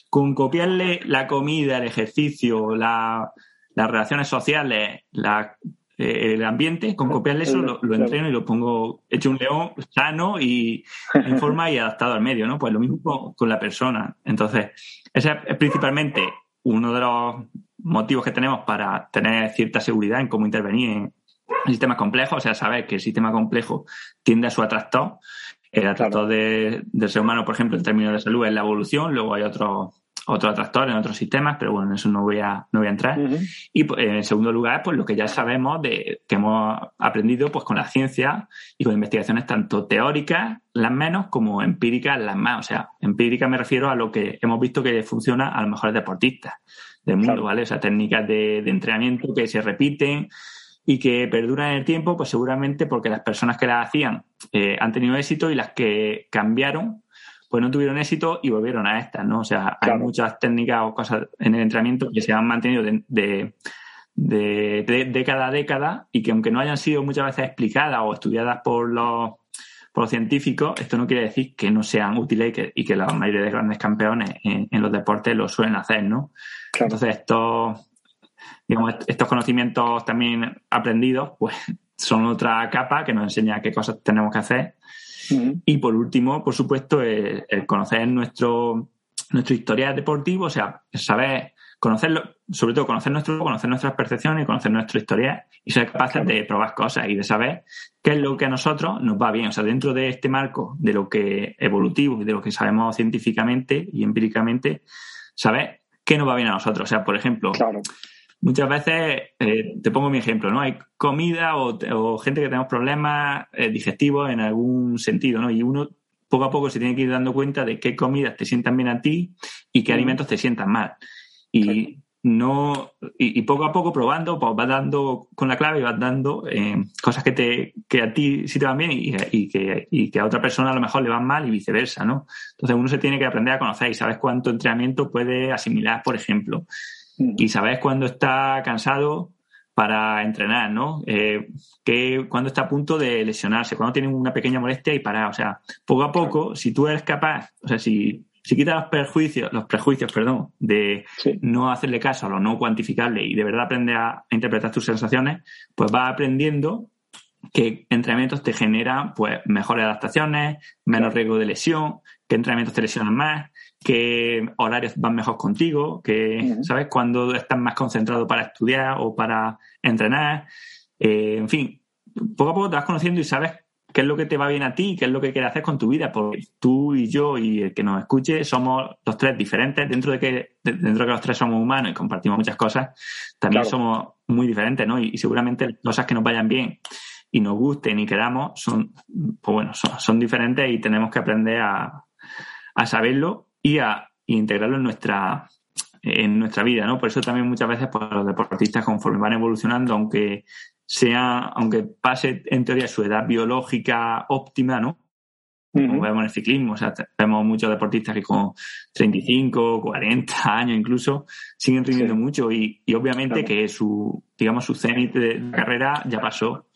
con copiarle la comida, el ejercicio, las relaciones sociales, eh, el ambiente, con copiarle eso lo, entreno y lo pongo hecho un león sano y en forma y adaptado al medio, ¿no? Pues lo mismo con, con la persona. Entonces, ese es principalmente uno de los motivos que tenemos para tener cierta seguridad en cómo intervenir en sistemas complejos, o sea, saber que el sistema complejo tiende a su atractor. El atractor del ser humano, por ejemplo, en términos de salud es la evolución, luego hay otros otros atractores en otros sistemas, pero bueno, en eso no voy a, no voy a entrar. Y pues, en segundo lugar, pues lo que ya sabemos de que hemos aprendido pues con la ciencia y con investigaciones tanto teóricas, las menos, como empíricas, las más. O sea, empírica me refiero a lo que hemos visto que funciona a los mejores deportistas del mundo, ¿vale? O sea, técnicas de, entrenamiento que se repiten y que perduran en el tiempo, pues seguramente porque las personas que las hacían eh, han tenido éxito y las que cambiaron pues no tuvieron éxito y volvieron a estas, ¿no? O sea, hay muchas técnicas o cosas en el entrenamiento que se han mantenido de, de, de, década a década y que aunque no hayan sido muchas veces explicadas o estudiadas por los, por los científicos, esto no quiere decir que no sean útiles y que, y que la mayoría de grandes campeones en, los deportes lo suelen hacer, ¿no? Entonces, estos, digamos, estos conocimientos también aprendidos, pues son otra capa que nos enseña qué cosas tenemos que hacer. Y por último, por supuesto, el, conocer nuestro, nuestro historial deportivo, o sea, saber conocerlo, sobre todo conocer nuestro, conocer nuestras percepciones, conocer nuestro historial y ser capaces de probar cosas y de saber qué es lo que a nosotros nos va bien. O sea, dentro de este marco de lo que evolutivo y de lo que sabemos científicamente y empíricamente, saber qué nos va bien a nosotros. O sea, por ejemplo, muchas veces, eh, te pongo mi ejemplo, ¿no? Hay comida o, gente que tenemos problemas eh, digestivos en algún sentido, ¿no? Y uno poco a poco se tiene que ir dando cuenta de qué comidas te sientan bien a ti y qué alimentos te sientan mal. Y no y, poco a poco probando, pues vas dando con la clave y vas dando eh, cosas que te que a ti sí te van bien y, que, y que a otra persona a lo mejor le van mal y viceversa, ¿no? Entonces uno se tiene que aprender a conocer y sabes cuánto entrenamiento puede asimilar, por ejemplo y sabes cuándo está cansado para entrenar, ¿no? Eh, que cuando está a punto de lesionarse, cuando tiene una pequeña molestia y parar. O sea, poco a poco, si tú eres capaz, o sea, si, si quitas los prejuicios, los prejuicios, perdón, de no hacerle caso a lo no cuantificable y de verdad aprender a, interpretar tus sensaciones, pues vas aprendiendo que entrenamientos te generan pues mejores adaptaciones, menos riesgo de lesión, que entrenamientos te lesionan más, qué horarios van mejor contigo, que, ¿sabes? Cuando estás más concentrado para estudiar o para entrenar. Eh, en fin, poco a poco te vas conociendo y sabes qué es lo que te va bien a ti, qué es lo que quieres hacer con tu vida, porque tú y yo y el que nos escuche somos los tres diferentes, dentro de que, dentro de que los tres somos humanos y compartimos muchas cosas, también somos muy diferentes, ¿no? Y, seguramente cosas que nos vayan bien y nos gusten y queramos son, pues bueno, son, diferentes y tenemos que aprender a, a saberlo y a integrarlo en nuestra, en nuestra vida, ¿no? Por eso también muchas veces pues, los deportistas conforme van evolucionando, aunque sea, aunque pase en teoría su edad biológica óptima, ¿no? Como vemos en el ciclismo, o sea, vemos muchos deportistas que con 35, 40 años incluso siguen rindiendo mucho y, obviamente que su, digamos, su cenit de carrera ya pasó.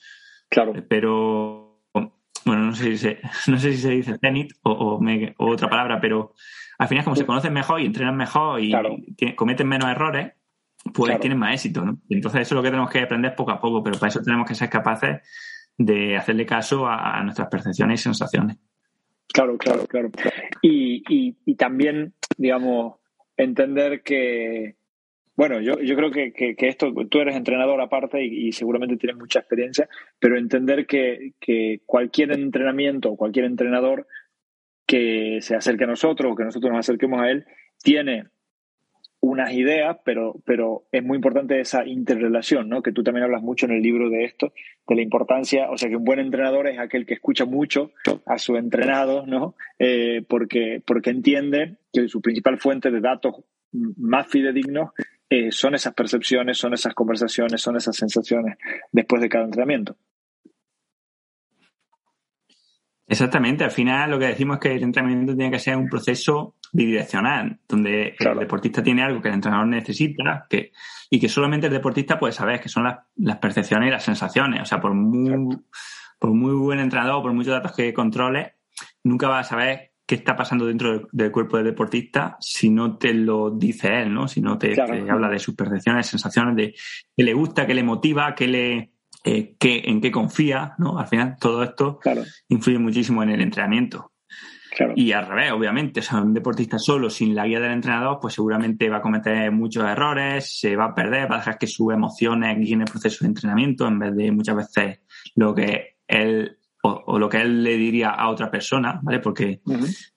Claro. Pero, bueno, no sé si se, no sé si se dice cenit o, o otra palabra, pero al final como se conocen mejor y entrenan mejor y cometen menos errores, pues tienen más éxito, ¿no? Entonces eso es lo que tenemos que aprender poco a poco, pero para eso tenemos que ser capaces de hacerle caso a, nuestras percepciones y sensaciones. Claro, claro, claro. Y, también, digamos, entender que, bueno, yo, yo creo que, esto, tú eres entrenador aparte y, seguramente tienes mucha experiencia, pero entender que, que cualquier entrenamiento, cualquier entrenador que se acerque a nosotros o que nosotros nos acerquemos a él, tiene unas ideas, pero, pero es muy importante esa interrelación, ¿no? Que tú también hablas mucho en el libro de esto, de la importancia, o sea, que un buen entrenador es aquel que escucha mucho a su entrenado, ¿no? Eh, porque, porque entiende que su principal fuente de datos más fidedignos eh, son esas percepciones, son esas conversaciones, son esas sensaciones después de cada entrenamiento. Exactamente, al final lo que decimos es que el entrenamiento tiene que ser un proceso bidireccional, donde el deportista tiene algo que el entrenador necesita que, y que solamente el deportista puede saber, que son las, percepciones y las sensaciones. O sea, por muy, por muy buen entrenador, por muchos datos que controle, nunca vas a saber qué está pasando dentro del, cuerpo del deportista si no te lo dice él, ¿no? Si no te, te habla de sus percepciones, sensaciones, de qué le gusta, qué le motiva, qué le eh, en qué confía, ¿no? Al final todo esto influye muchísimo en el entrenamiento. Y al revés, obviamente, o sea, un deportista solo, sin la guía del entrenador, pues seguramente va a cometer muchos errores, se va a perder, va a dejar que sus emociones guíen el proceso de entrenamiento en vez de muchas veces lo que él o, lo que él le diría a otra persona, ¿vale? Porque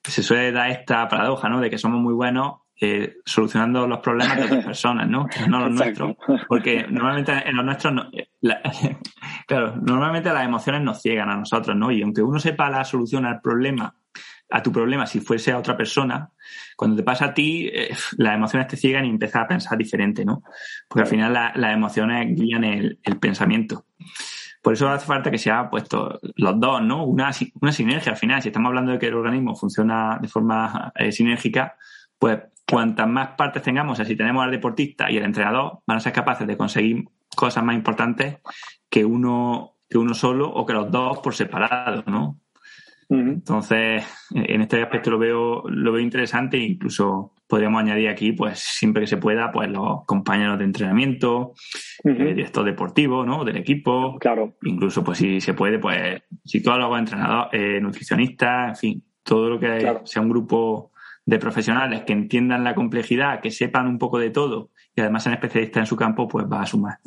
se suele dar esta paradoja, ¿no? De que somos muy buenos eh, solucionando los problemas de otras personas, ¿no? No los nuestros. Porque normalmente en los nuestros, no, claro, normalmente las emociones nos ciegan a nosotros, ¿no? Y aunque uno sepa la solución al problema, a tu problema, si fuese a otra persona, cuando te pasa a ti, eh, las emociones te ciegan y empiezas a pensar diferente, ¿no? Porque al final las emociones guían el, el pensamiento. Por eso hace falta que se puesto los dos, ¿no? Una, una sinergia al final. Si estamos hablando de que el organismo funciona de forma eh, sinérgica, pues cuantas más partes tengamos, o sea, si tenemos al deportista y el entrenador, van a ser capaces de conseguir cosas más importantes que uno, que uno solo o que los dos por separado, ¿no? Entonces, en este aspecto lo veo, lo veo interesante incluso podríamos añadir aquí, pues siempre que se pueda, pues los compañeros de entrenamiento, uh director deportivo, ¿no? Del equipo. Claro. Incluso, pues si se puede, pues psicólogos, entrenadores, eh, nutricionistas, en fin, todo lo que sea un grupo de profesionales que entiendan la complejidad, que sepan un poco de todo y además sean especialistas en su campo, pues va a sumar.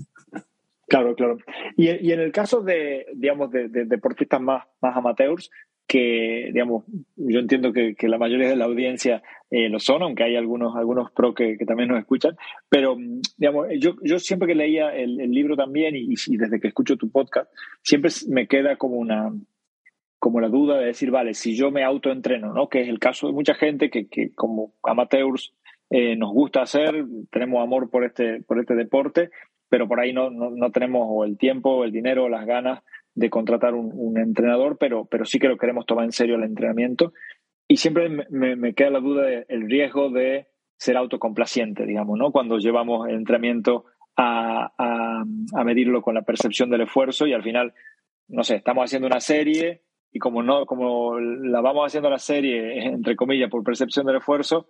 Claro, claro. Y, en el caso de, digamos, de, deportistas más, más amateurs, que, digamos, yo entiendo que, la mayoría de la audiencia eh, lo son, aunque hay algunos, algunos pro que, también nos escuchan, pero, digamos, yo, yo siempre que leía el, libro también y, desde que escucho tu podcast, siempre me queda como una, como la duda de decir, vale, si yo me autoentreno, ¿no? Que es el caso de mucha gente que, que como amateurs eh, nos gusta hacer, tenemos amor por este, por este deporte, pero por ahí no, no, tenemos o el tiempo, el dinero, o las ganas de contratar un, entrenador, pero, pero sí que lo queremos tomar en serio el entrenamiento. Y siempre me, me queda la duda del riesgo de ser autocomplaciente, digamos, ¿no? Cuando llevamos el entrenamiento a, a, a medirlo con la percepción del esfuerzo y al final, no sé, estamos haciendo una serie y como no, como la vamos haciendo la serie, entre comillas, por percepción del esfuerzo,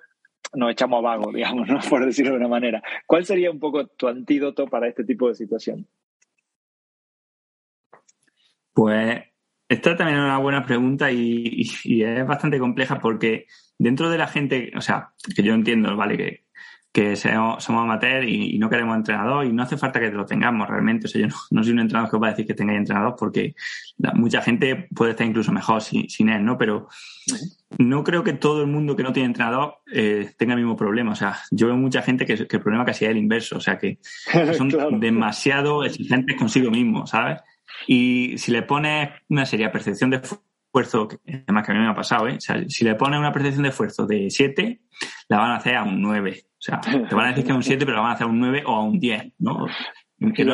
nos echamos a vago, digamos, ¿no? por decirlo de una manera. ¿Cuál sería un poco tu antídoto para este tipo de situación? Pues esta también es una buena pregunta y, y, es bastante compleja porque dentro de la gente, o sea, que yo entiendo, ¿vale? Que que somos amateurs y, no queremos entrenador y no hace falta que lo tengamos realmente. O sea, yo no, soy un entrenador que os va a decir que tengáis entrenador porque mucha gente puede estar incluso mejor sin, él, ¿no? Pero no creo que todo el mundo que no tiene entrenador eh, tenga el mismo problema. O sea, yo veo mucha gente que, el problema casi es el inverso. O sea, que, son demasiado exigentes consigo mismos, ¿sabes? Y si le pones una seria percepción de esfuerzo, además que a mí me ha pasado, ¿eh? O sea, si le pones una percepción de esfuerzo de 7, la van a hacer a un 9. Sea, te van a decir que es un 7, pero van a hacer un 9 o a un 10, ¿no?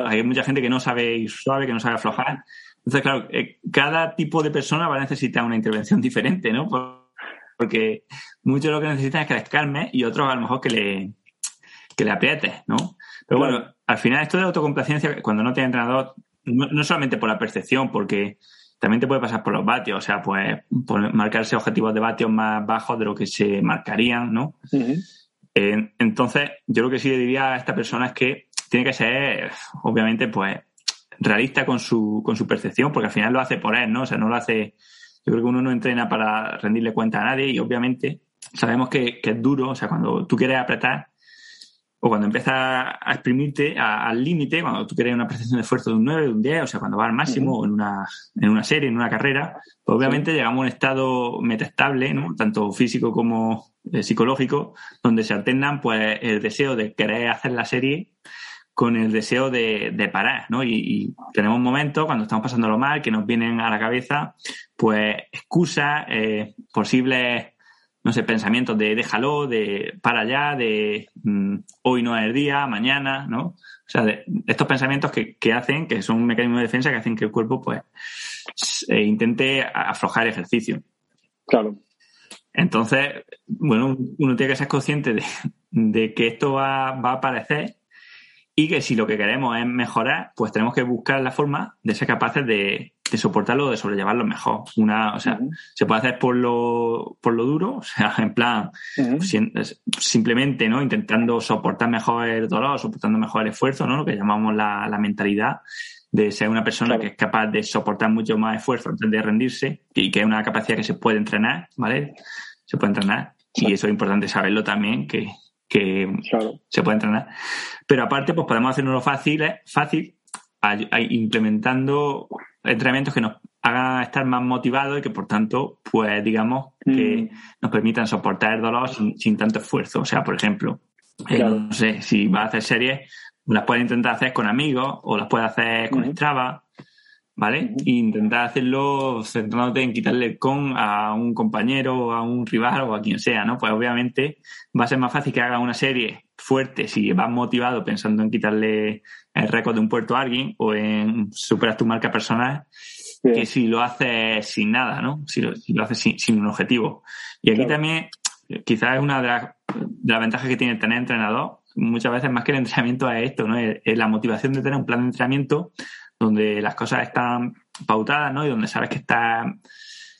hay mucha gente que no sabe ir suave, que no sabe aflojar. Entonces, claro, eh, cada tipo de persona va a necesitar una intervención diferente, ¿no? Porque muchos lo que necesitan es que les calme y otros a lo mejor que le, que le aprietes, ¿no? Pero bueno, al final esto de la autocomplacencia, cuando no tiene entrenador, no, solamente por la percepción, porque también te puede pasar por los vatios, o sea, pues marcarse objetivos de vatios más bajos de lo que se marcarían, ¿no? Entonces, yo lo que sí le diría a esta persona es que tiene que ser, obviamente, pues, realista con su, con su percepción, porque al final lo hace por él, ¿no? O sea, no lo hace. Yo creo que uno no entrena para rendirle cuenta a nadie y obviamente sabemos que, que es duro, o sea, cuando tú quieres apretar, o cuando empiezas a exprimirte al límite, cuando tú quieres una percepción de esfuerzo de un 9, de un 10, o sea, cuando vas al máximo en, una, en una serie, en una carrera, pues obviamente llegamos a un estado metastable, ¿no? tanto físico como eh, psicológico, donde se alternan pues el deseo de querer hacer la serie con el deseo de, de parar, ¿no? Y, y, tenemos momentos cuando estamos pasándolo mal que nos vienen a la cabeza, pues, excusas, eh, posibles no sé, pensamientos de déjalo, de para allá, de mm, hoy no es el día, mañana, ¿no? O sea, de, estos pensamientos que, que, hacen, que son un mecanismo de defensa que hacen que el cuerpo, pues, eh, intente aflojar ejercicio. Claro. Entonces, bueno, uno tiene que ser consciente de, de que esto va, va a aparecer y que si lo que queremos es mejorar, pues tenemos que buscar la forma de ser capaces de, de soportarlo, de sobrellevarlo mejor. Una, o sea, se puede hacer por lo, por lo duro, o sea, en plan, simplemente, ¿no? Intentando soportar mejor el dolor, soportando mejor el esfuerzo, ¿no? Lo que llamamos la, la mentalidad de ser una persona que es capaz de soportar mucho más esfuerzo antes de rendirse y que es una capacidad que se puede entrenar, ¿vale? Se puede entrenar. Y eso es importante saberlo también, que, que se puede entrenar. Pero aparte, pues podemos hacerlo fácil, fácil implementando entrenamientos que nos hagan estar más motivados y que por tanto, pues digamos que Mm. nos permitan soportar el dolor sin, sin tanto esfuerzo. O sea, por ejemplo, eh, no sé, si vas a hacer series, las puedes intentar hacer con amigos o las puedes hacer con. Strava, ¿vale? E intentar hacerlo centrándote en quitarle el con a un compañero, a un rival o a quien sea, ¿no? Pues obviamente va a ser más fácil que hagas una serie fuerte si vas motivado pensando en quitarle el récord de un puerto a alguien o en superar tu marca personal que si lo haces sin nada, ¿no? Si lo, si lo haces sin, sin un objetivo. Y aquí Claro. también, quizás es una de las, de las ventajas que tiene tener entrenador, muchas veces más que el entrenamiento es esto, ¿no? Es, es la motivación de tener un plan de entrenamiento donde las cosas están pautadas, ¿no? Y donde sabes que estás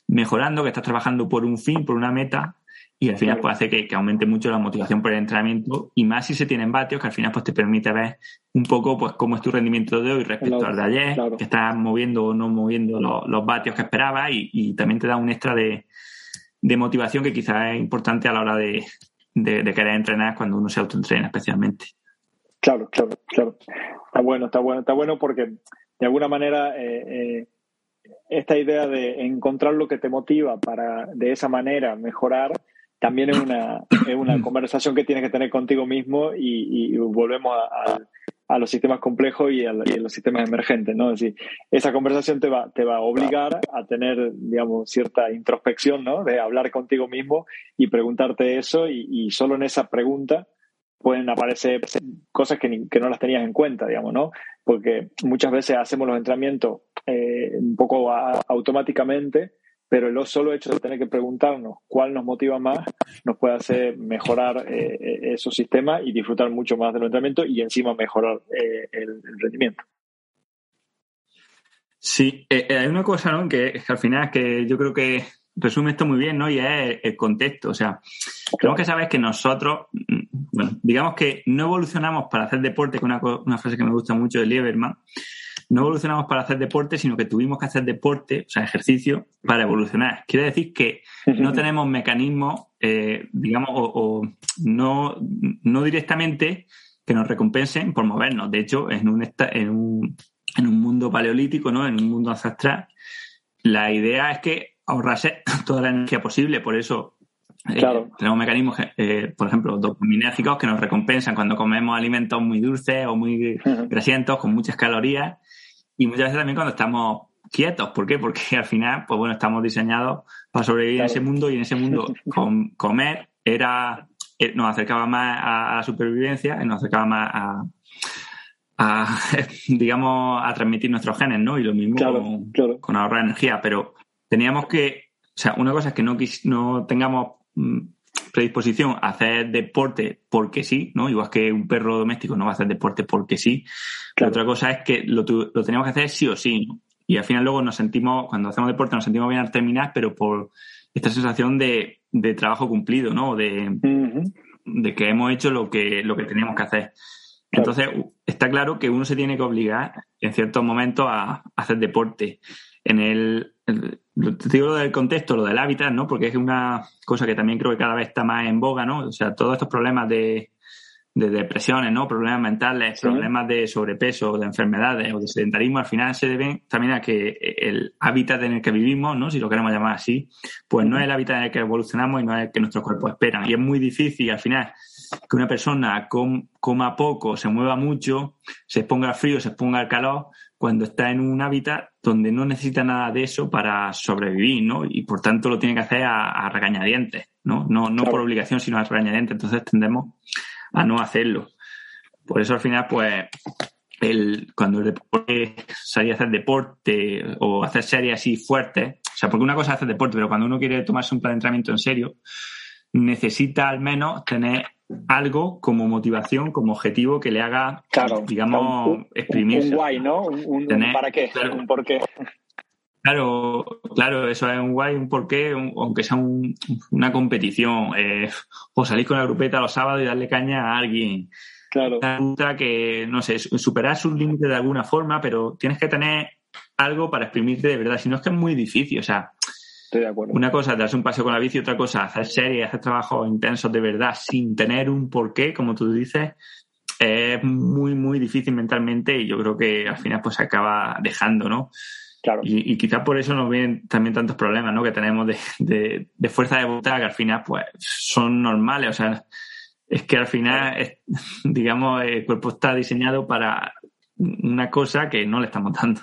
mejorando, que estás trabajando por un fin, por una meta, y al final pues hace que, que aumente mucho la motivación por el entrenamiento y más si se tienen vatios que al final pues te permite ver un poco pues cómo es tu rendimiento de hoy respecto Claro, al de ayer, claro. que estás moviendo o no moviendo los, los vatios que esperabas y, y también te da un extra de, de motivación que quizás es importante a la hora de, de- de querer entrenar cuando uno se autoentrena especialmente. Claro, claro, claro. Está bueno, está bueno, está bueno porque de alguna manera eh, eh, esta idea de encontrar lo que te motiva para de esa manera mejorar también es una, es una conversación que tienes que tener contigo mismo y, y volvemos a, a- a los sistemas complejos y a, y a los sistemas emergentes, ¿no? Es decir, esa conversación te va, te va a obligar a tener, digamos, cierta introspección, ¿no? De hablar contigo mismo y preguntarte eso y, y solo en esa pregunta pueden aparecer cosas que, ni- que no las tenías en cuenta, digamos, ¿no? Porque muchas veces hacemos los entrenamientos eh, un poco a- automáticamente, pero el solo hecho de tener que preguntarnos cuál nos motiva más nos puede hacer mejorar eh, eh, esos sistemas y disfrutar mucho más del entrenamiento y encima mejorar eh, el, el rendimiento. Sí, eh, eh, hay una cosa, ¿no? Que, que al final que yo creo que resume esto muy bien, ¿no? Y es el, contexto. O sea, tenemos que saber que nosotros, mm, bueno, digamos que no evolucionamos para hacer deporte, que es una, una frase que me gusta mucho de Lieberman, no evolucionamos para hacer deporte, sino que tuvimos que hacer deporte, o sea, ejercicio, para evolucionar. Quiere decir que no tenemos mecanismos, eh, digamos, o, o no, no directamente que nos recompensen por movernos. De hecho, en un, en un, en un mundo paleolítico, ¿no? En un mundo ancestral, la idea es que ahorrase toda la energía posible. Por eso eh, Claro. tenemos mecanismos, eh, por ejemplo, dopaminérgicos que nos recompensan cuando comemos alimentos muy dulces o muy grasientos, con muchas calorías. Y muchas veces también cuando estamos quietos. ¿Por qué? Porque al final, pues bueno, estamos diseñados para sobrevivir en ese mundo y en ese mundo com- comer era eh, nos acercaba más a, la supervivencia y nos acercaba más a, a, digamos, a transmitir nuestros genes, ¿no? Y lo mismo Claro, con, claro. con ahorrar energía, pero teníamos que, o sea, una cosa es que no, no tengamos mm, predisposición a hacer deporte porque sí, ¿no? Igual que un perro doméstico no va a hacer deporte porque sí. Claro. Otra cosa es que lo, lo teníamos que hacer sí o sí, ¿no? Y al final luego nos sentimos, cuando hacemos deporte nos sentimos bien al terminar, pero por esta sensación de, de trabajo cumplido, ¿no? De, de que hemos hecho lo que, lo que teníamos que hacer. Claro. Entonces, está claro que uno se tiene que obligar en ciertos momentos a, a hacer deporte. En el, te digo lo del contexto, lo del hábitat, ¿no? Porque es una cosa que también creo que cada vez está más en boga, ¿no? O sea, todos estos problemas de, de depresiones, ¿no? Problemas mentales, Sí. problemas de sobrepeso, de enfermedades o de sedentarismo, al final se deben también a que el hábitat en el que vivimos, ¿no? Si lo queremos llamar así, pues no es el hábitat en el que evolucionamos y no es el que nuestros cuerpos esperan. Y es muy difícil al final que una persona com- coma poco, se mueva mucho, se exponga al frío, se exponga al calor, cuando está en un hábitat donde no necesita nada de eso para sobrevivir, ¿no? Y por tanto lo tiene que hacer a, a regañadientes, ¿no? No, no Claro. por obligación, sino a regañadientes. Entonces tendemos a no hacerlo. Por eso al final, pues, el, cuando el deporte, salir a hacer deporte o hacer series así fuertes, o sea, porque una cosa es hacer deporte, pero cuando uno quiere tomarse un plan de entrenamiento en serio, necesita al menos tener algo como motivación, como objetivo que le haga, Claro. digamos, Un- exprimirse. un guay, ¿no? Un, un- un Tener- para qué, claro. un por qué. Claro, claro, eso es un guay, un porqué, un- aunque sea un- una competición. Eh, o salir con la grupeta los sábados y darle caña a alguien. Claro. Que, no sé, superar sus límites de alguna forma, pero tienes que tener algo para exprimirte de verdad. Si no es que es muy difícil. O sea, Estoy de acuerdo. una cosa es darse un paseo con la bici, otra cosa hacer series, hacer trabajos intensos de verdad sin tener un porqué, como tú dices, es muy, muy difícil mentalmente y yo creo que al final pues se acaba dejando, ¿no? Claro. Y, y quizás por eso nos vienen también tantos problemas, ¿no? Que tenemos de, de, fuerza de voluntad que al final, pues, son normales. O sea, es que al final, digamos, el cuerpo está diseñado para una cosa que no le estamos dando.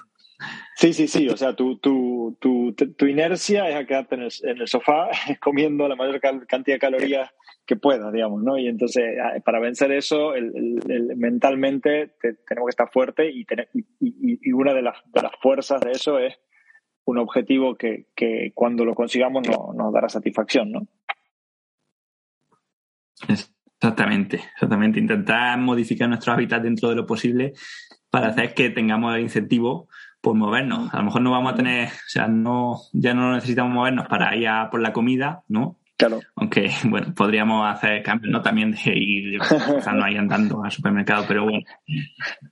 Sí, sí, sí. O sea, tu, tu, tu, inercia es a quedarte en el, en el, sofá comiendo la mayor cantidad de calorías que puedas, digamos, ¿no? Y entonces, para vencer eso, el, mentalmente tenemos que estar fuerte y, tener, y, y, una de las, de las fuerzas de eso es un objetivo que, que cuando lo consigamos no, nos dará satisfacción, ¿no? Exactamente, exactamente. Intentar modificar nuestro hábitat dentro de lo posible para hacer que tengamos el incentivo por movernos. A lo mejor no vamos a tener, o sea, no, ya no necesitamos movernos para ir a por la comida, ¿no? Claro. Aunque, bueno, podríamos hacer cambios, ¿no? También de ir no ahí andando al supermercado, pero bueno,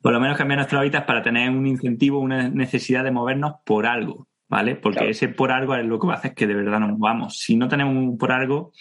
por lo menos cambiar nuestro hábitat para tener un incentivo, una necesidad de movernos por algo, ¿vale? Porque ese por algo es lo que va a hacer que de verdad nos movamos. Si no tenemos un por algo,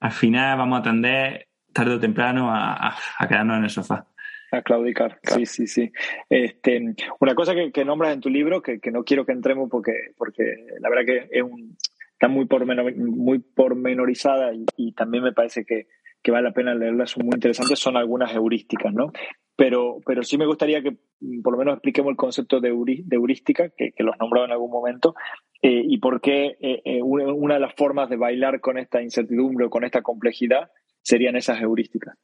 al final vamos a tender tarde o temprano a, a quedarnos en el sofá. A claudicar, sí, sí, sí. Este, una cosa que, que nombras en tu libro, que, que, no quiero que entremos porque, porque la verdad que es un, está muy, pormenor, muy pormenorizada y, y también me parece que, que, vale la pena leerla, son muy interesantes, son algunas heurísticas, ¿no? Pero, pero sí me gustaría que por lo menos expliquemos el concepto de, heurística, que, que, lo has nombrado en algún momento, eh, y por qué eh, eh, una de las formas de bailar con esta incertidumbre o con esta complejidad serían esas heurísticas.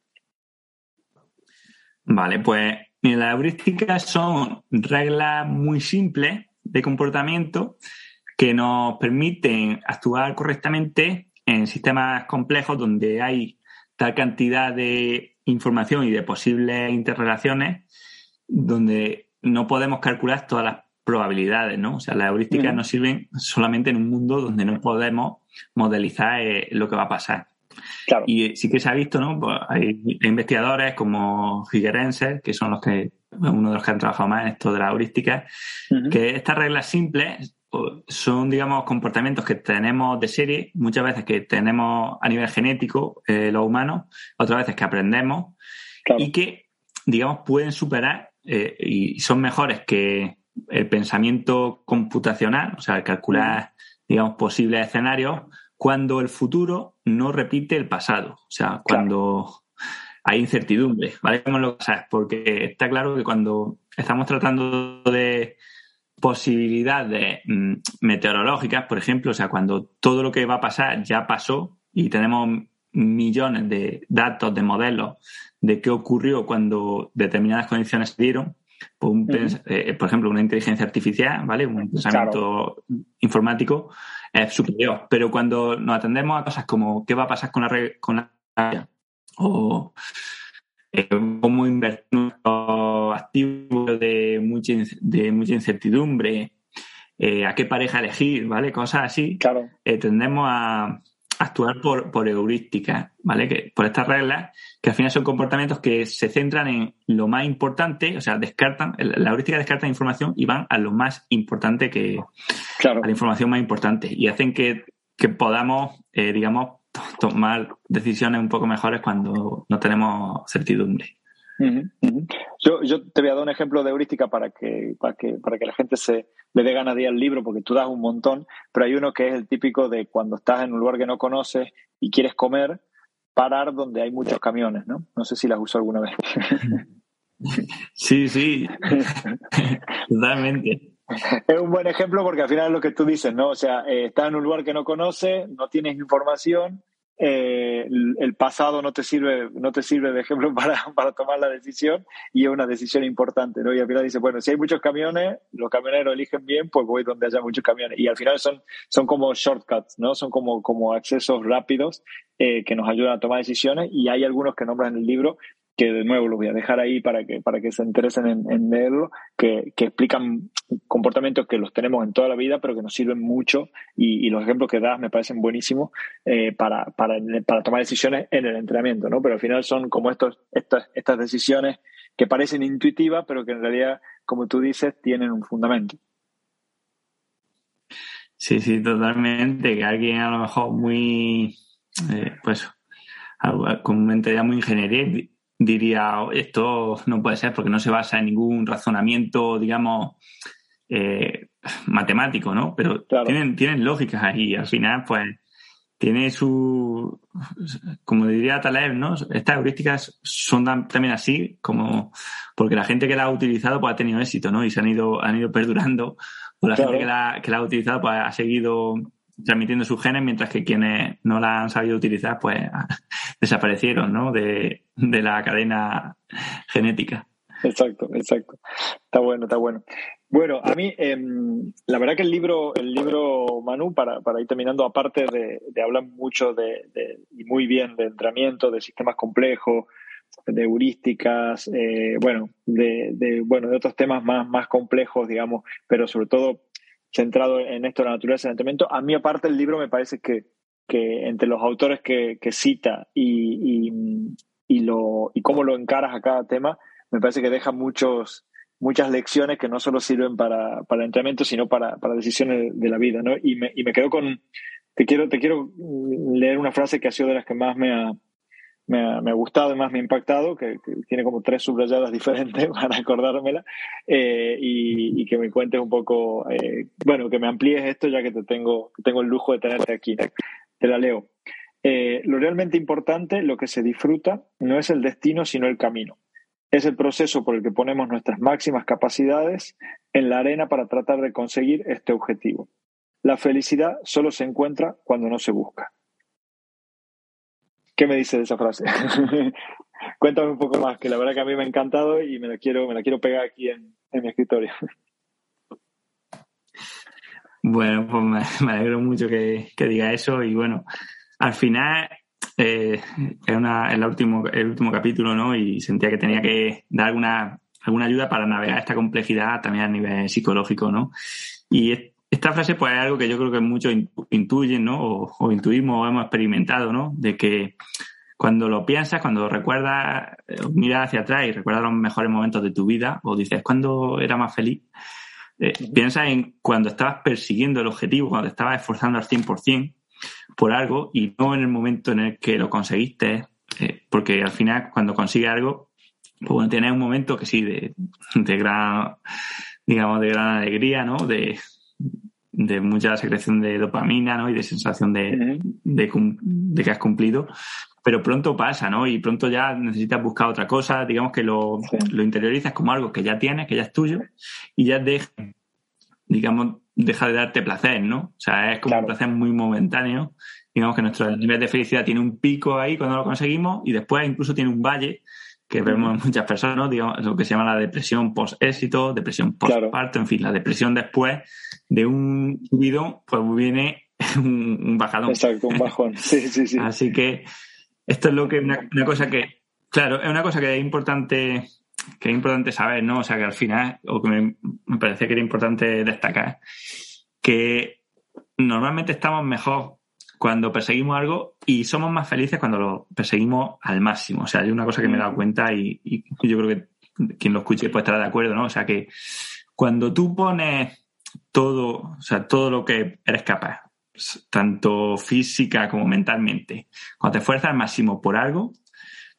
Vale, pues las heurísticas son reglas muy simples de comportamiento que nos permiten actuar correctamente en sistemas complejos donde hay tal cantidad de información y de posibles interrelaciones donde no podemos calcular todas las probabilidades, ¿no? O sea, las heurísticas nos sirven solamente en un mundo donde no podemos modelizar eh, lo que va a pasar. Y sí que se ha visto, ¿no? Pues hay investigadores como Figuerense, que son los que, uno de los que han trabajado más en esto de la heurística, que estas reglas simples son, digamos, comportamientos que tenemos de serie, muchas veces que tenemos a nivel genético eh, los humanos, otras veces que aprendemos, y que, digamos, pueden superar eh, y son mejores que el pensamiento computacional, o sea, calcular, digamos, posibles escenarios, cuando el futuro no repite el pasado. O sea, cuando hay incertidumbre, ¿vale? ¿Cómo lo sabes? Porque está claro que cuando estamos tratando de posibilidades mm, meteorológicas, por ejemplo, o sea, cuando todo lo que va a pasar ya pasó y tenemos millones de datos, de modelos de qué ocurrió cuando determinadas condiciones se dieron, pues eh, por ejemplo, una inteligencia artificial, ¿vale? Un pensamiento informático es superior. Pero cuando nos atendemos a cosas como qué va a pasar con la red, con la o eh, cómo invertir nuestros activos de mucha, de mucha incertidumbre, eh, a qué pareja elegir, ¿vale? Cosas así. Claro. tendemos a, actuar por, por heurística, ¿vale? Que, por estas reglas, que al final son comportamientos que se centran en lo más importante, o sea, descartan, la heurística descarta información y van a lo más importante que, claro. a la información más importante y hacen que, que podamos, eh, digamos, tomar decisiones un poco mejores cuando no tenemos certidumbre. Yo, yo, te voy a dar un ejemplo de heurística para que, para que, para que la gente se le dé ganas de ir al libro, porque tú das un montón, pero hay uno que es el típico de cuando estás en un lugar que no conoces y quieres comer, parar donde hay muchos camiones, ¿no? No sé si las usó alguna vez. Sí, sí, totalmente. Es un buen ejemplo porque al final es lo que tú dices, ¿no? O sea, eh, estás en un lugar que no conoces, no tienes información eh, el pasado no te sirve, no te sirve de ejemplo para, para, tomar la decisión y es una decisión importante, ¿no? Y al final dice, bueno, si hay muchos camiones, los camioneros eligen bien, pues voy donde haya muchos camiones. Y al final son, son como shortcuts, ¿no? Son como, como accesos rápidos eh, que nos ayudan a tomar decisiones y hay algunos que nombran en el libro que de nuevo lo voy a dejar ahí para que, para que se interesen en, leerlo, que, que, explican comportamientos que los tenemos en toda la vida, pero que nos sirven mucho y, y los ejemplos que das me parecen buenísimos eh, para, para, para, tomar decisiones en el entrenamiento, ¿no? Pero al final son como estos, estas, estas decisiones que parecen intuitivas, pero que en realidad, como tú dices, tienen un fundamento. Sí, sí, totalmente. Que alguien a lo mejor muy, eh, pues, con mentalidad muy ingeniería diría, esto no puede ser porque no se basa en ningún razonamiento, digamos, eh, matemático, ¿no? Pero tienen, tienen lógicas ahí. Al final, pues, tiene su, como diría Taleb, ¿no? Estas heurísticas son también así, como porque la gente que la ha utilizado pues ha tenido éxito, ¿no? Y se han ido, han ido perdurando, o la gente que la, que la ha utilizado pues ha seguido transmitiendo sus genes, mientras que quienes no la han sabido utilizar pues desaparecieron, ¿no? De, de la cadena genética. Exacto, exacto. Está bueno, está bueno. Bueno, a mí, em, la verdad que el libro, el libro Manu, para, para ir terminando, aparte de, de hablar mucho de, y muy bien de entrenamiento, de sistemas complejos, de heurísticas, eh, bueno, de, bueno, de otros temas más, más complejos, digamos, pero sobre todo centrado en esto de la naturaleza del entrenamiento. A mí, aparte, el libro me parece que, que entre los autores que, que cita y, y, y, lo, y cómo lo encaras a cada tema, me parece que deja muchos muchas lecciones que no solo sirven para, para el entrenamiento, sino para, para decisiones de la vida, ¿no? Y me, y me quedo con, te quiero, te quiero leer una frase que ha sido de las que más me ha, me ha, me ha gustado y más me ha impactado, que, tiene como tres subrayadas diferentes para acordármela, eh, y, que me cuentes un poco, eh, bueno, que me amplíes esto ya que te tengo, tengo el lujo de tenerte aquí. Te la leo. Eh, lo realmente importante, lo que se disfruta, no es el destino, sino el camino. Es el proceso por el que ponemos nuestras máximas capacidades en la arena para tratar de conseguir este objetivo. La felicidad solo se encuentra cuando no se busca. ¿Qué me dice de esa frase? Cuéntame un poco más, que la verdad que a mí me ha encantado y me la quiero, me la quiero pegar aquí en, mi escritorio. Bueno, pues me, alegro mucho que, diga eso y bueno, al final eh, es último, el último capítulo, ¿no? Y sentía que tenía que dar alguna, alguna ayuda para navegar esta complejidad también a nivel psicológico, ¿no? Y esta frase, pues, es algo que yo creo que muchos intuyen, ¿no? O, intuimos o hemos experimentado, ¿no? De que cuando lo piensas, cuando recuerdas, eh, miras hacia atrás y recuerdas los mejores momentos de tu vida, o dices, ¿cuándo era más feliz? Eh, piensa en cuando estabas persiguiendo el objetivo, cuando te estabas esforzando al 100%, por algo y no en el momento en el que lo conseguiste, eh, porque al final cuando consigues algo, pues bueno, tienes un momento que sí, de, de gran, digamos, de gran alegría, ¿no? De, de mucha secreción de dopamina, ¿no? Y de sensación de, de, que has cumplido. Pero pronto pasa, ¿no? Y pronto ya necesitas buscar otra cosa, digamos que lo, lo interiorizas como algo que ya tienes, que ya es tuyo, y ya deja, digamos, deja de darte placer, ¿no? O sea, es como un placer muy momentáneo. Digamos que nuestro nivel de felicidad tiene un pico ahí cuando lo conseguimos y después incluso tiene un valle que vemos en muchas personas, ¿no? Digamos, lo que se llama la depresión post-éxito, depresión post-parto, en fin, la depresión después de un subido, pues viene un, bajadón. Exacto, un bajón. Sí, sí, sí. Así que esto es lo que una, una cosa que, claro, es una cosa que es importante que es importante saber, ¿no? O sea, que al final, o que me, me parecía que era importante destacar, que normalmente estamos mejor cuando perseguimos algo y somos más felices cuando lo perseguimos al máximo. O sea, hay una cosa que me he dado cuenta y, y yo creo que quien lo escuche puede estar de acuerdo, ¿no? O sea, que cuando tú pones todo, o sea, todo lo que eres capaz, tanto física como mentalmente, cuando te esfuerzas al máximo por algo,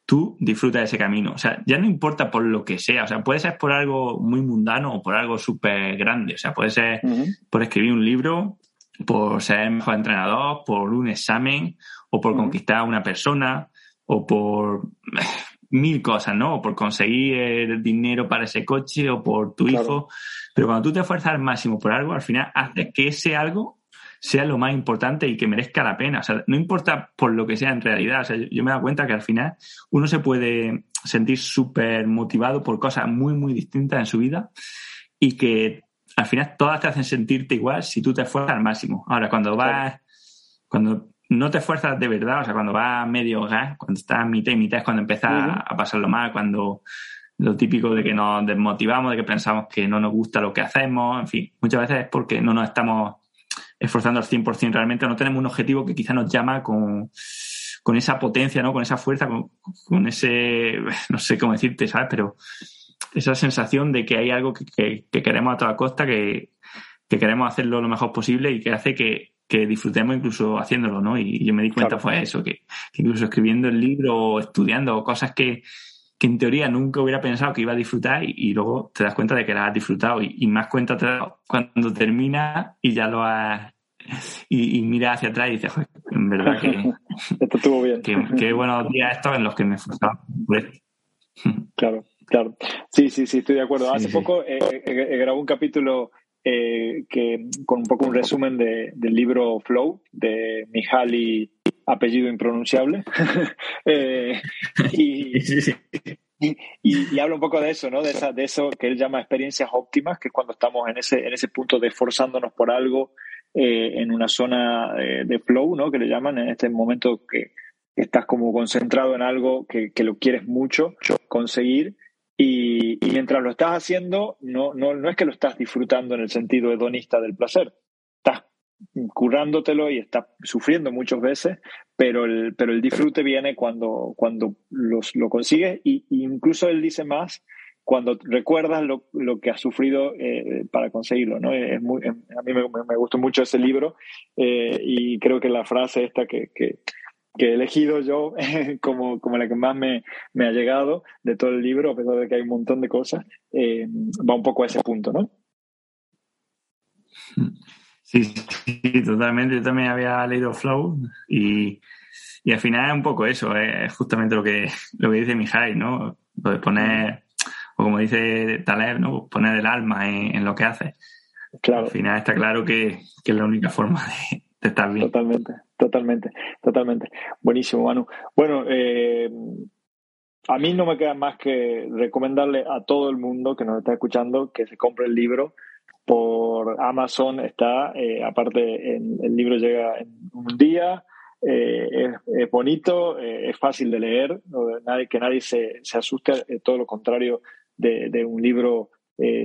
tú disfrutas de ese camino. O sea, ya no importa por lo que sea. O sea, puede ser por algo muy mundano o por algo súper grande. O sea, puede ser por escribir un libro, por ser mejor entrenador, por un examen, o por conquistar a una persona, o por mil cosas, ¿no? O por conseguir el dinero para ese coche, o por tu hijo. Pero cuando tú te esfuerzas al máximo por algo, al final hace que ese algo sea lo más importante y que merezca la pena. O sea, no importa por lo que sea en realidad. O sea, yo me he dado cuenta que al final uno se puede sentir súper motivado por cosas muy, muy distintas en su vida y que al final todas te hacen sentirte igual si tú te esfuerzas al máximo. Ahora, cuando vas, cuando no te esfuerzas de verdad, o sea, cuando vas medio gas, cuando estás a mitad y mitad es cuando empiezas a pasarlo mal, cuando lo típico de que nos desmotivamos, de que pensamos que no nos gusta lo que hacemos, en fin, muchas veces es porque no nos estamos esforzando al 100% realmente, no tenemos un objetivo que quizá nos llama con, con esa potencia, ¿no? Con esa fuerza, con, ese, no sé cómo decirte, ¿sabes? Pero esa sensación de que hay algo que, queremos a toda costa, que, queremos hacerlo lo mejor posible y que hace que, disfrutemos incluso haciéndolo, ¿no? Y yo me di cuenta fue eso, que, incluso escribiendo el libro o estudiando cosas que, en teoría nunca hubiera pensado que iba a disfrutar y, luego te das cuenta de que la has disfrutado y, más cuenta te das cuando termina y ya lo has... Y, mira hacia atrás y dices, en verdad que... Esto estuvo bien. Qué buenos días estos en los que me esforzaba. Claro, claro. Sí, sí, sí, estoy de acuerdo. Hace poco eh, eh, un capítulo eh, que, con un poco un resumen de, del libro Flow de Mihaly, apellido impronunciable. Eh, y, y, habla un poco de eso, ¿no? De, esa, de eso que él llama experiencias óptimas, que es cuando estamos en ese, en ese punto de esforzándonos por algo eh, en una zona de flow, ¿no? Que le llaman en este momento que estás como concentrado en algo que, que lo quieres mucho conseguir y, mientras lo estás haciendo, no, no, no es que lo estás disfrutando en el sentido hedonista del placer. Estás currándotelo y estás sufriendo muchas veces, pero el, pero el disfrute viene cuando, cuando los, lo consigues y, incluso él dice más cuando recuerdas lo, lo que has sufrido eh, para conseguirlo. ¿no? A mí me, me, gustó mucho ese libro eh, y creo que la frase esta que, que que he elegido yo como, como la que más me, me, ha llegado de todo el libro, a pesar de que hay un montón de cosas, eh, va un poco a ese punto, ¿no? Sí, sí, totalmente. Yo también había leído Flow y, y al final es un poco eso, es justamente lo que, lo que dice Mijay, ¿no? Lo de poner, o como dice Taleb, ¿no? Poner el alma en, lo que hace. Claro. Al final está claro que, que es la única forma de, Totalmente. Totalmente, totalmente. Buenísimo, Manu. Bueno, eh, a mí no me queda más que recomendarle a todo el mundo que nos está escuchando que se compre el libro. Por Amazon está, eh, aparte el libro llega en un día, eh, es, bonito, es fácil de leer, que nadie se, se asuste, todo lo contrario de, de un libro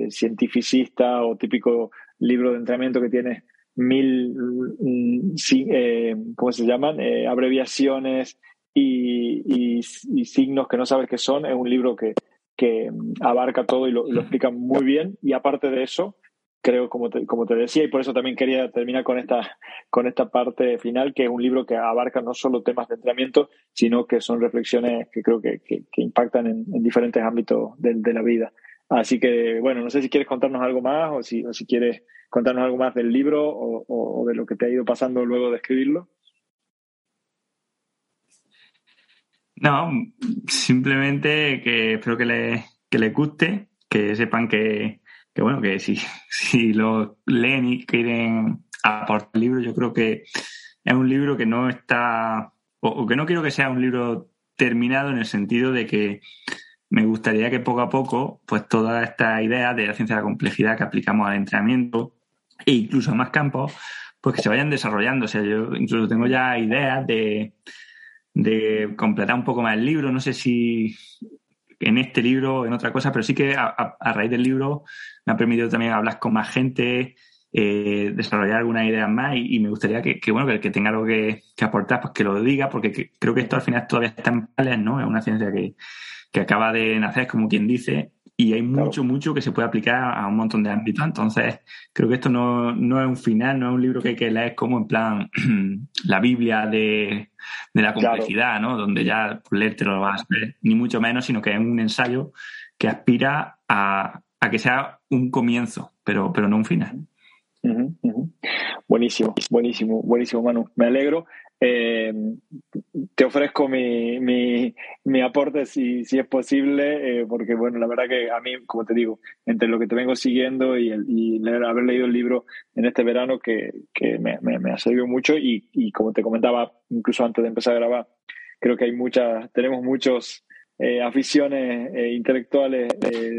cientificista o típico libro de entrenamiento que tiene mil, mm, eh, ¿cómo se llaman? Eh, abreviaciones y, signos que no sabes qué son. Es un libro que, que abarca todo y lo, explica muy bien. Y aparte de eso, creo, como te, como te decía, y por eso también quería terminar con esta, con esta parte final, que es un libro que abarca no solo temas de entrenamiento, sino que son reflexiones que creo que, que, impactan en, diferentes ámbitos de, de, la vida. Así que, bueno, no sé si quieres contarnos algo más o si, o si quieres contarnos algo más del libro o, de lo que te ha ido pasando luego de escribirlo. No, simplemente que espero que les le guste, que sepan que, bueno, que si, si lo leen y quieren aportar el libro, yo creo que es un libro que no está, o, que no quiero que sea un libro terminado en el sentido de que me gustaría que poco a poco, pues toda esta idea de la ciencia de la complejidad que aplicamos al entrenamiento, e incluso más campos, pues que se vayan desarrollando. O sea, yo incluso tengo ya ideas de, de completar un poco más el libro. No sé si en este libro o en otra cosa, pero sí que a, raíz del libro me ha permitido también hablar con más gente, eh, desarrollar algunas ideas más y, me gustaría que, bueno, que el que tenga algo que, aportar, pues que lo diga, porque creo que esto al final todavía está en pales, ¿no? Es una ciencia que acaba de nacer, como quien dice, y hay mucho, mucho que se puede aplicar a un montón de ámbitos. Entonces, creo que esto no, no, es un final, no es un libro que hay que leer como en plan la Biblia de, de la complejidad, ¿no? Donde ya leerte lo vas a ver, ni mucho menos, sino que es un ensayo que aspira a, a que sea un comienzo, pero, pero no un final. Buenísimo, buenísimo, buenísimo, Manu. Me alegro. Eh, te ofrezco mi, mi, mi aporte si, si, es posible, eh, porque bueno, la verdad que a mí, como te digo, entre lo que te vengo siguiendo y, el, y haber leído el libro en este verano, que, que me, me, ha servido mucho y, y, como te comentaba, incluso antes de empezar a grabar, creo que hay muchas, tenemos muchas eh, aficiones intelectuales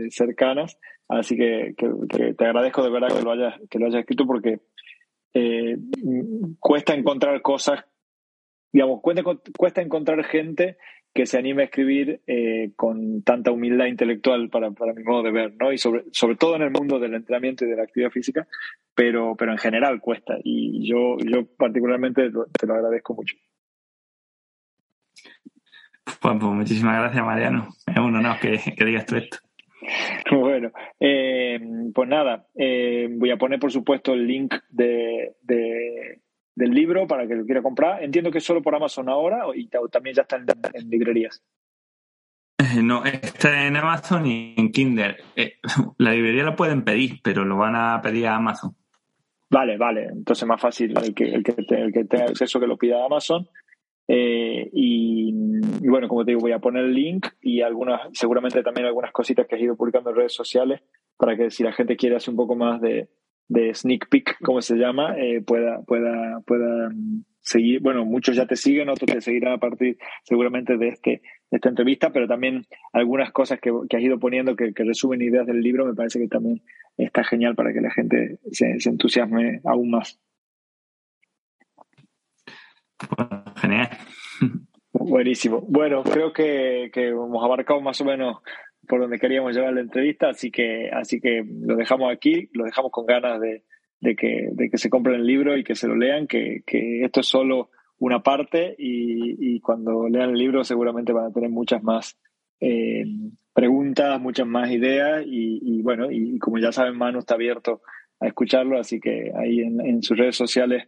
cercanas, así que, que, te agradezco de verdad que lo hayas, que lo hayas escrito porque cuesta encontrar cosas digamos, cuesta, cuesta encontrar gente que se anime a escribir eh, con tanta humildad intelectual para, para, mi modo de ver, ¿no? Y sobre, sobre todo en el mundo del entrenamiento y de la actividad física, pero, pero en general cuesta. Y yo, yo particularmente te lo agradezco mucho. Pues, pues muchísimas gracias, Mariano. Es un honor que, que digas tú esto. Bueno, eh, pues nada, eh, voy a poner por supuesto el link de, de del libro para que lo quiera comprar. Entiendo que es solo por Amazon ahora y también ya está en, librerías. Eh, no, está en Amazon y en Kindle. Eh, la librería lo pueden pedir, pero lo van a pedir a Amazon. Vale, vale. Entonces más fácil el que, el que, el que tenga acceso que lo pida a Amazon. Eh, y, bueno, como te digo, voy a poner el link y algunas, seguramente también algunas cositas que has ido publicando en redes sociales para que si la gente quiere hacer un poco más de, de sneak peek, como se llama, eh, pueda, pueda, pueda mm, seguir. Bueno, muchos ya te siguen, otros te seguirán a partir seguramente de, este, de esta entrevista, pero también algunas cosas que, que has ido poniendo que, que, resumen ideas del libro me parece que también está genial para que la gente se, se entusiasme aún más. genial. Buenísimo. Bueno, creo que, que hemos abarcado más o menos por donde queríamos llevar la entrevista, así que, así que lo dejamos aquí, lo dejamos con ganas de, que, de que se compren el libro y que se lo lean, que, esto es solo una parte y, cuando lean el libro seguramente van a tener muchas más eh, preguntas, muchas más ideas y, bueno, y como ya saben, Manu está abierto a escucharlo, así que ahí en, en sus redes sociales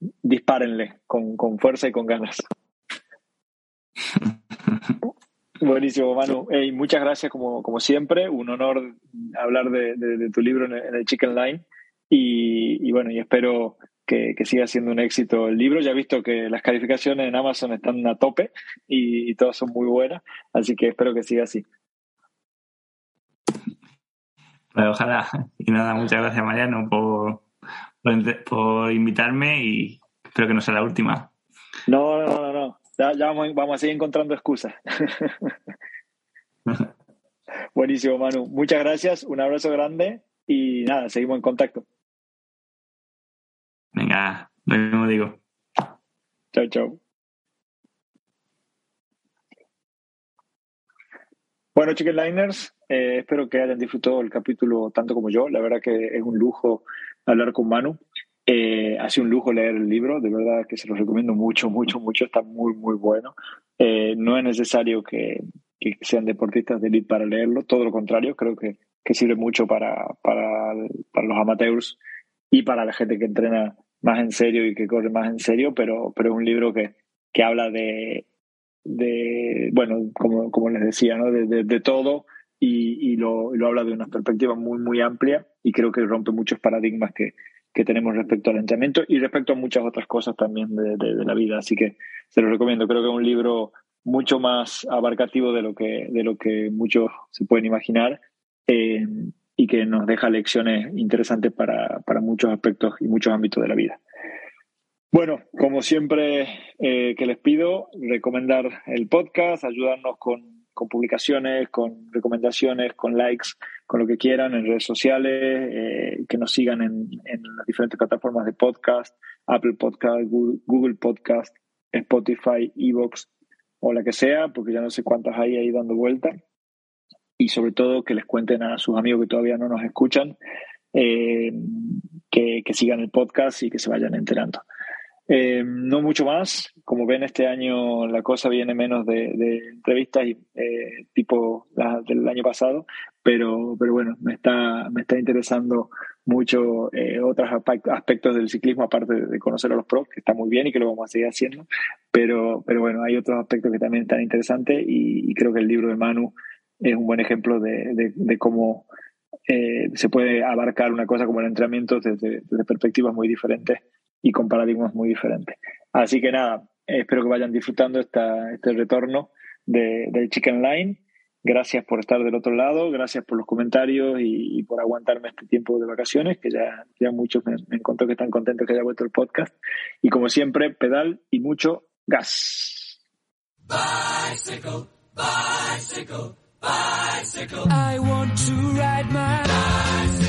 dispárenle con, con fuerza y con ganas. Buenísimo, Manu. Hey, muchas gracias como, como siempre. Un honor hablar de, de, de tu libro en el, en el, Chicken Line. Y, y bueno, y espero que, que, siga siendo un éxito el libro. Ya he visto que las calificaciones en Amazon están a tope y, y todas son muy buenas. Así que espero que siga así. Bueno, ojalá. Y nada, muchas gracias, Mariano, por, por, por invitarme y espero que no sea la última. No, no, no, no. Ya, ya vamos, vamos, a seguir encontrando excusas. Buenísimo, Manu. Muchas gracias, un abrazo grande y nada, seguimos en contacto. Venga, lo mismo digo. Chao, chao. Bueno, Chicken Liners, eh, espero que hayan disfrutado el capítulo tanto como yo. La verdad que es un lujo hablar con Manu. Eh, ha sido un lujo leer el libro, de verdad que se lo recomiendo mucho, mucho, mucho, está muy, muy bueno. Eh, no es necesario que, que, sean deportistas de elite para leerlo, todo lo contrario, creo que, que sirve mucho para, para, para, los amateurs y para la gente que entrena más en serio y que corre más en serio, pero, pero es un libro que, que habla de, de, bueno, como, como les decía, ¿no? de, de, de todo y, y, lo, y lo habla de una perspectiva muy, muy amplia y creo que rompe muchos paradigmas que, que tenemos respecto al entrenamiento y respecto a muchas otras cosas también de, la vida. Así que se lo recomiendo. Creo que es un libro mucho más abarcativo de lo que, de lo que muchos se pueden imaginar eh, y que nos deja lecciones interesantes para, para, muchos aspectos y muchos ámbitos de la vida. Bueno, como siempre eh, que les pido, recomendar el podcast, ayudarnos con con publicaciones, con recomendaciones, con likes, con lo que quieran en redes sociales, eh, que nos sigan en, las diferentes plataformas de podcast, Apple Podcast, Google, Google Podcast, Spotify, Evox o la que sea, porque ya no sé cuántas hay ahí dando vuelta. Y sobre todo que les cuenten a sus amigos que todavía no nos escuchan, eh, que, que sigan el podcast y que se vayan enterando. Eh, no mucho más. Como ven, este año la cosa viene menos de, entrevistas y, eh, tipo la del año pasado, pero, pero bueno, me está, me está interesando mucho eh, otros aspectos del ciclismo, aparte de conocer a los pros, que está muy bien y que lo vamos a seguir haciendo. Pero, pero bueno, hay otros aspectos que también están interesantes y, creo que el libro de Manu es un buen ejemplo de, de, de cómo eh, se puede abarcar una cosa como el entrenamiento desde, desde perspectivas muy diferentes y con paradigmas muy diferentes. Así que nada, espero que vayan disfrutando esta, este retorno de, del Chicken Line. Gracias por estar del otro lado, gracias por los comentarios y, y por aguantarme este tiempo de vacaciones, que ya, ya muchos me, me encontró que están contentos que haya vuelto el podcast. Y como siempre, pedal y mucho gas. Bicycle, bicycle, bicycle. I want to ride my bicycle.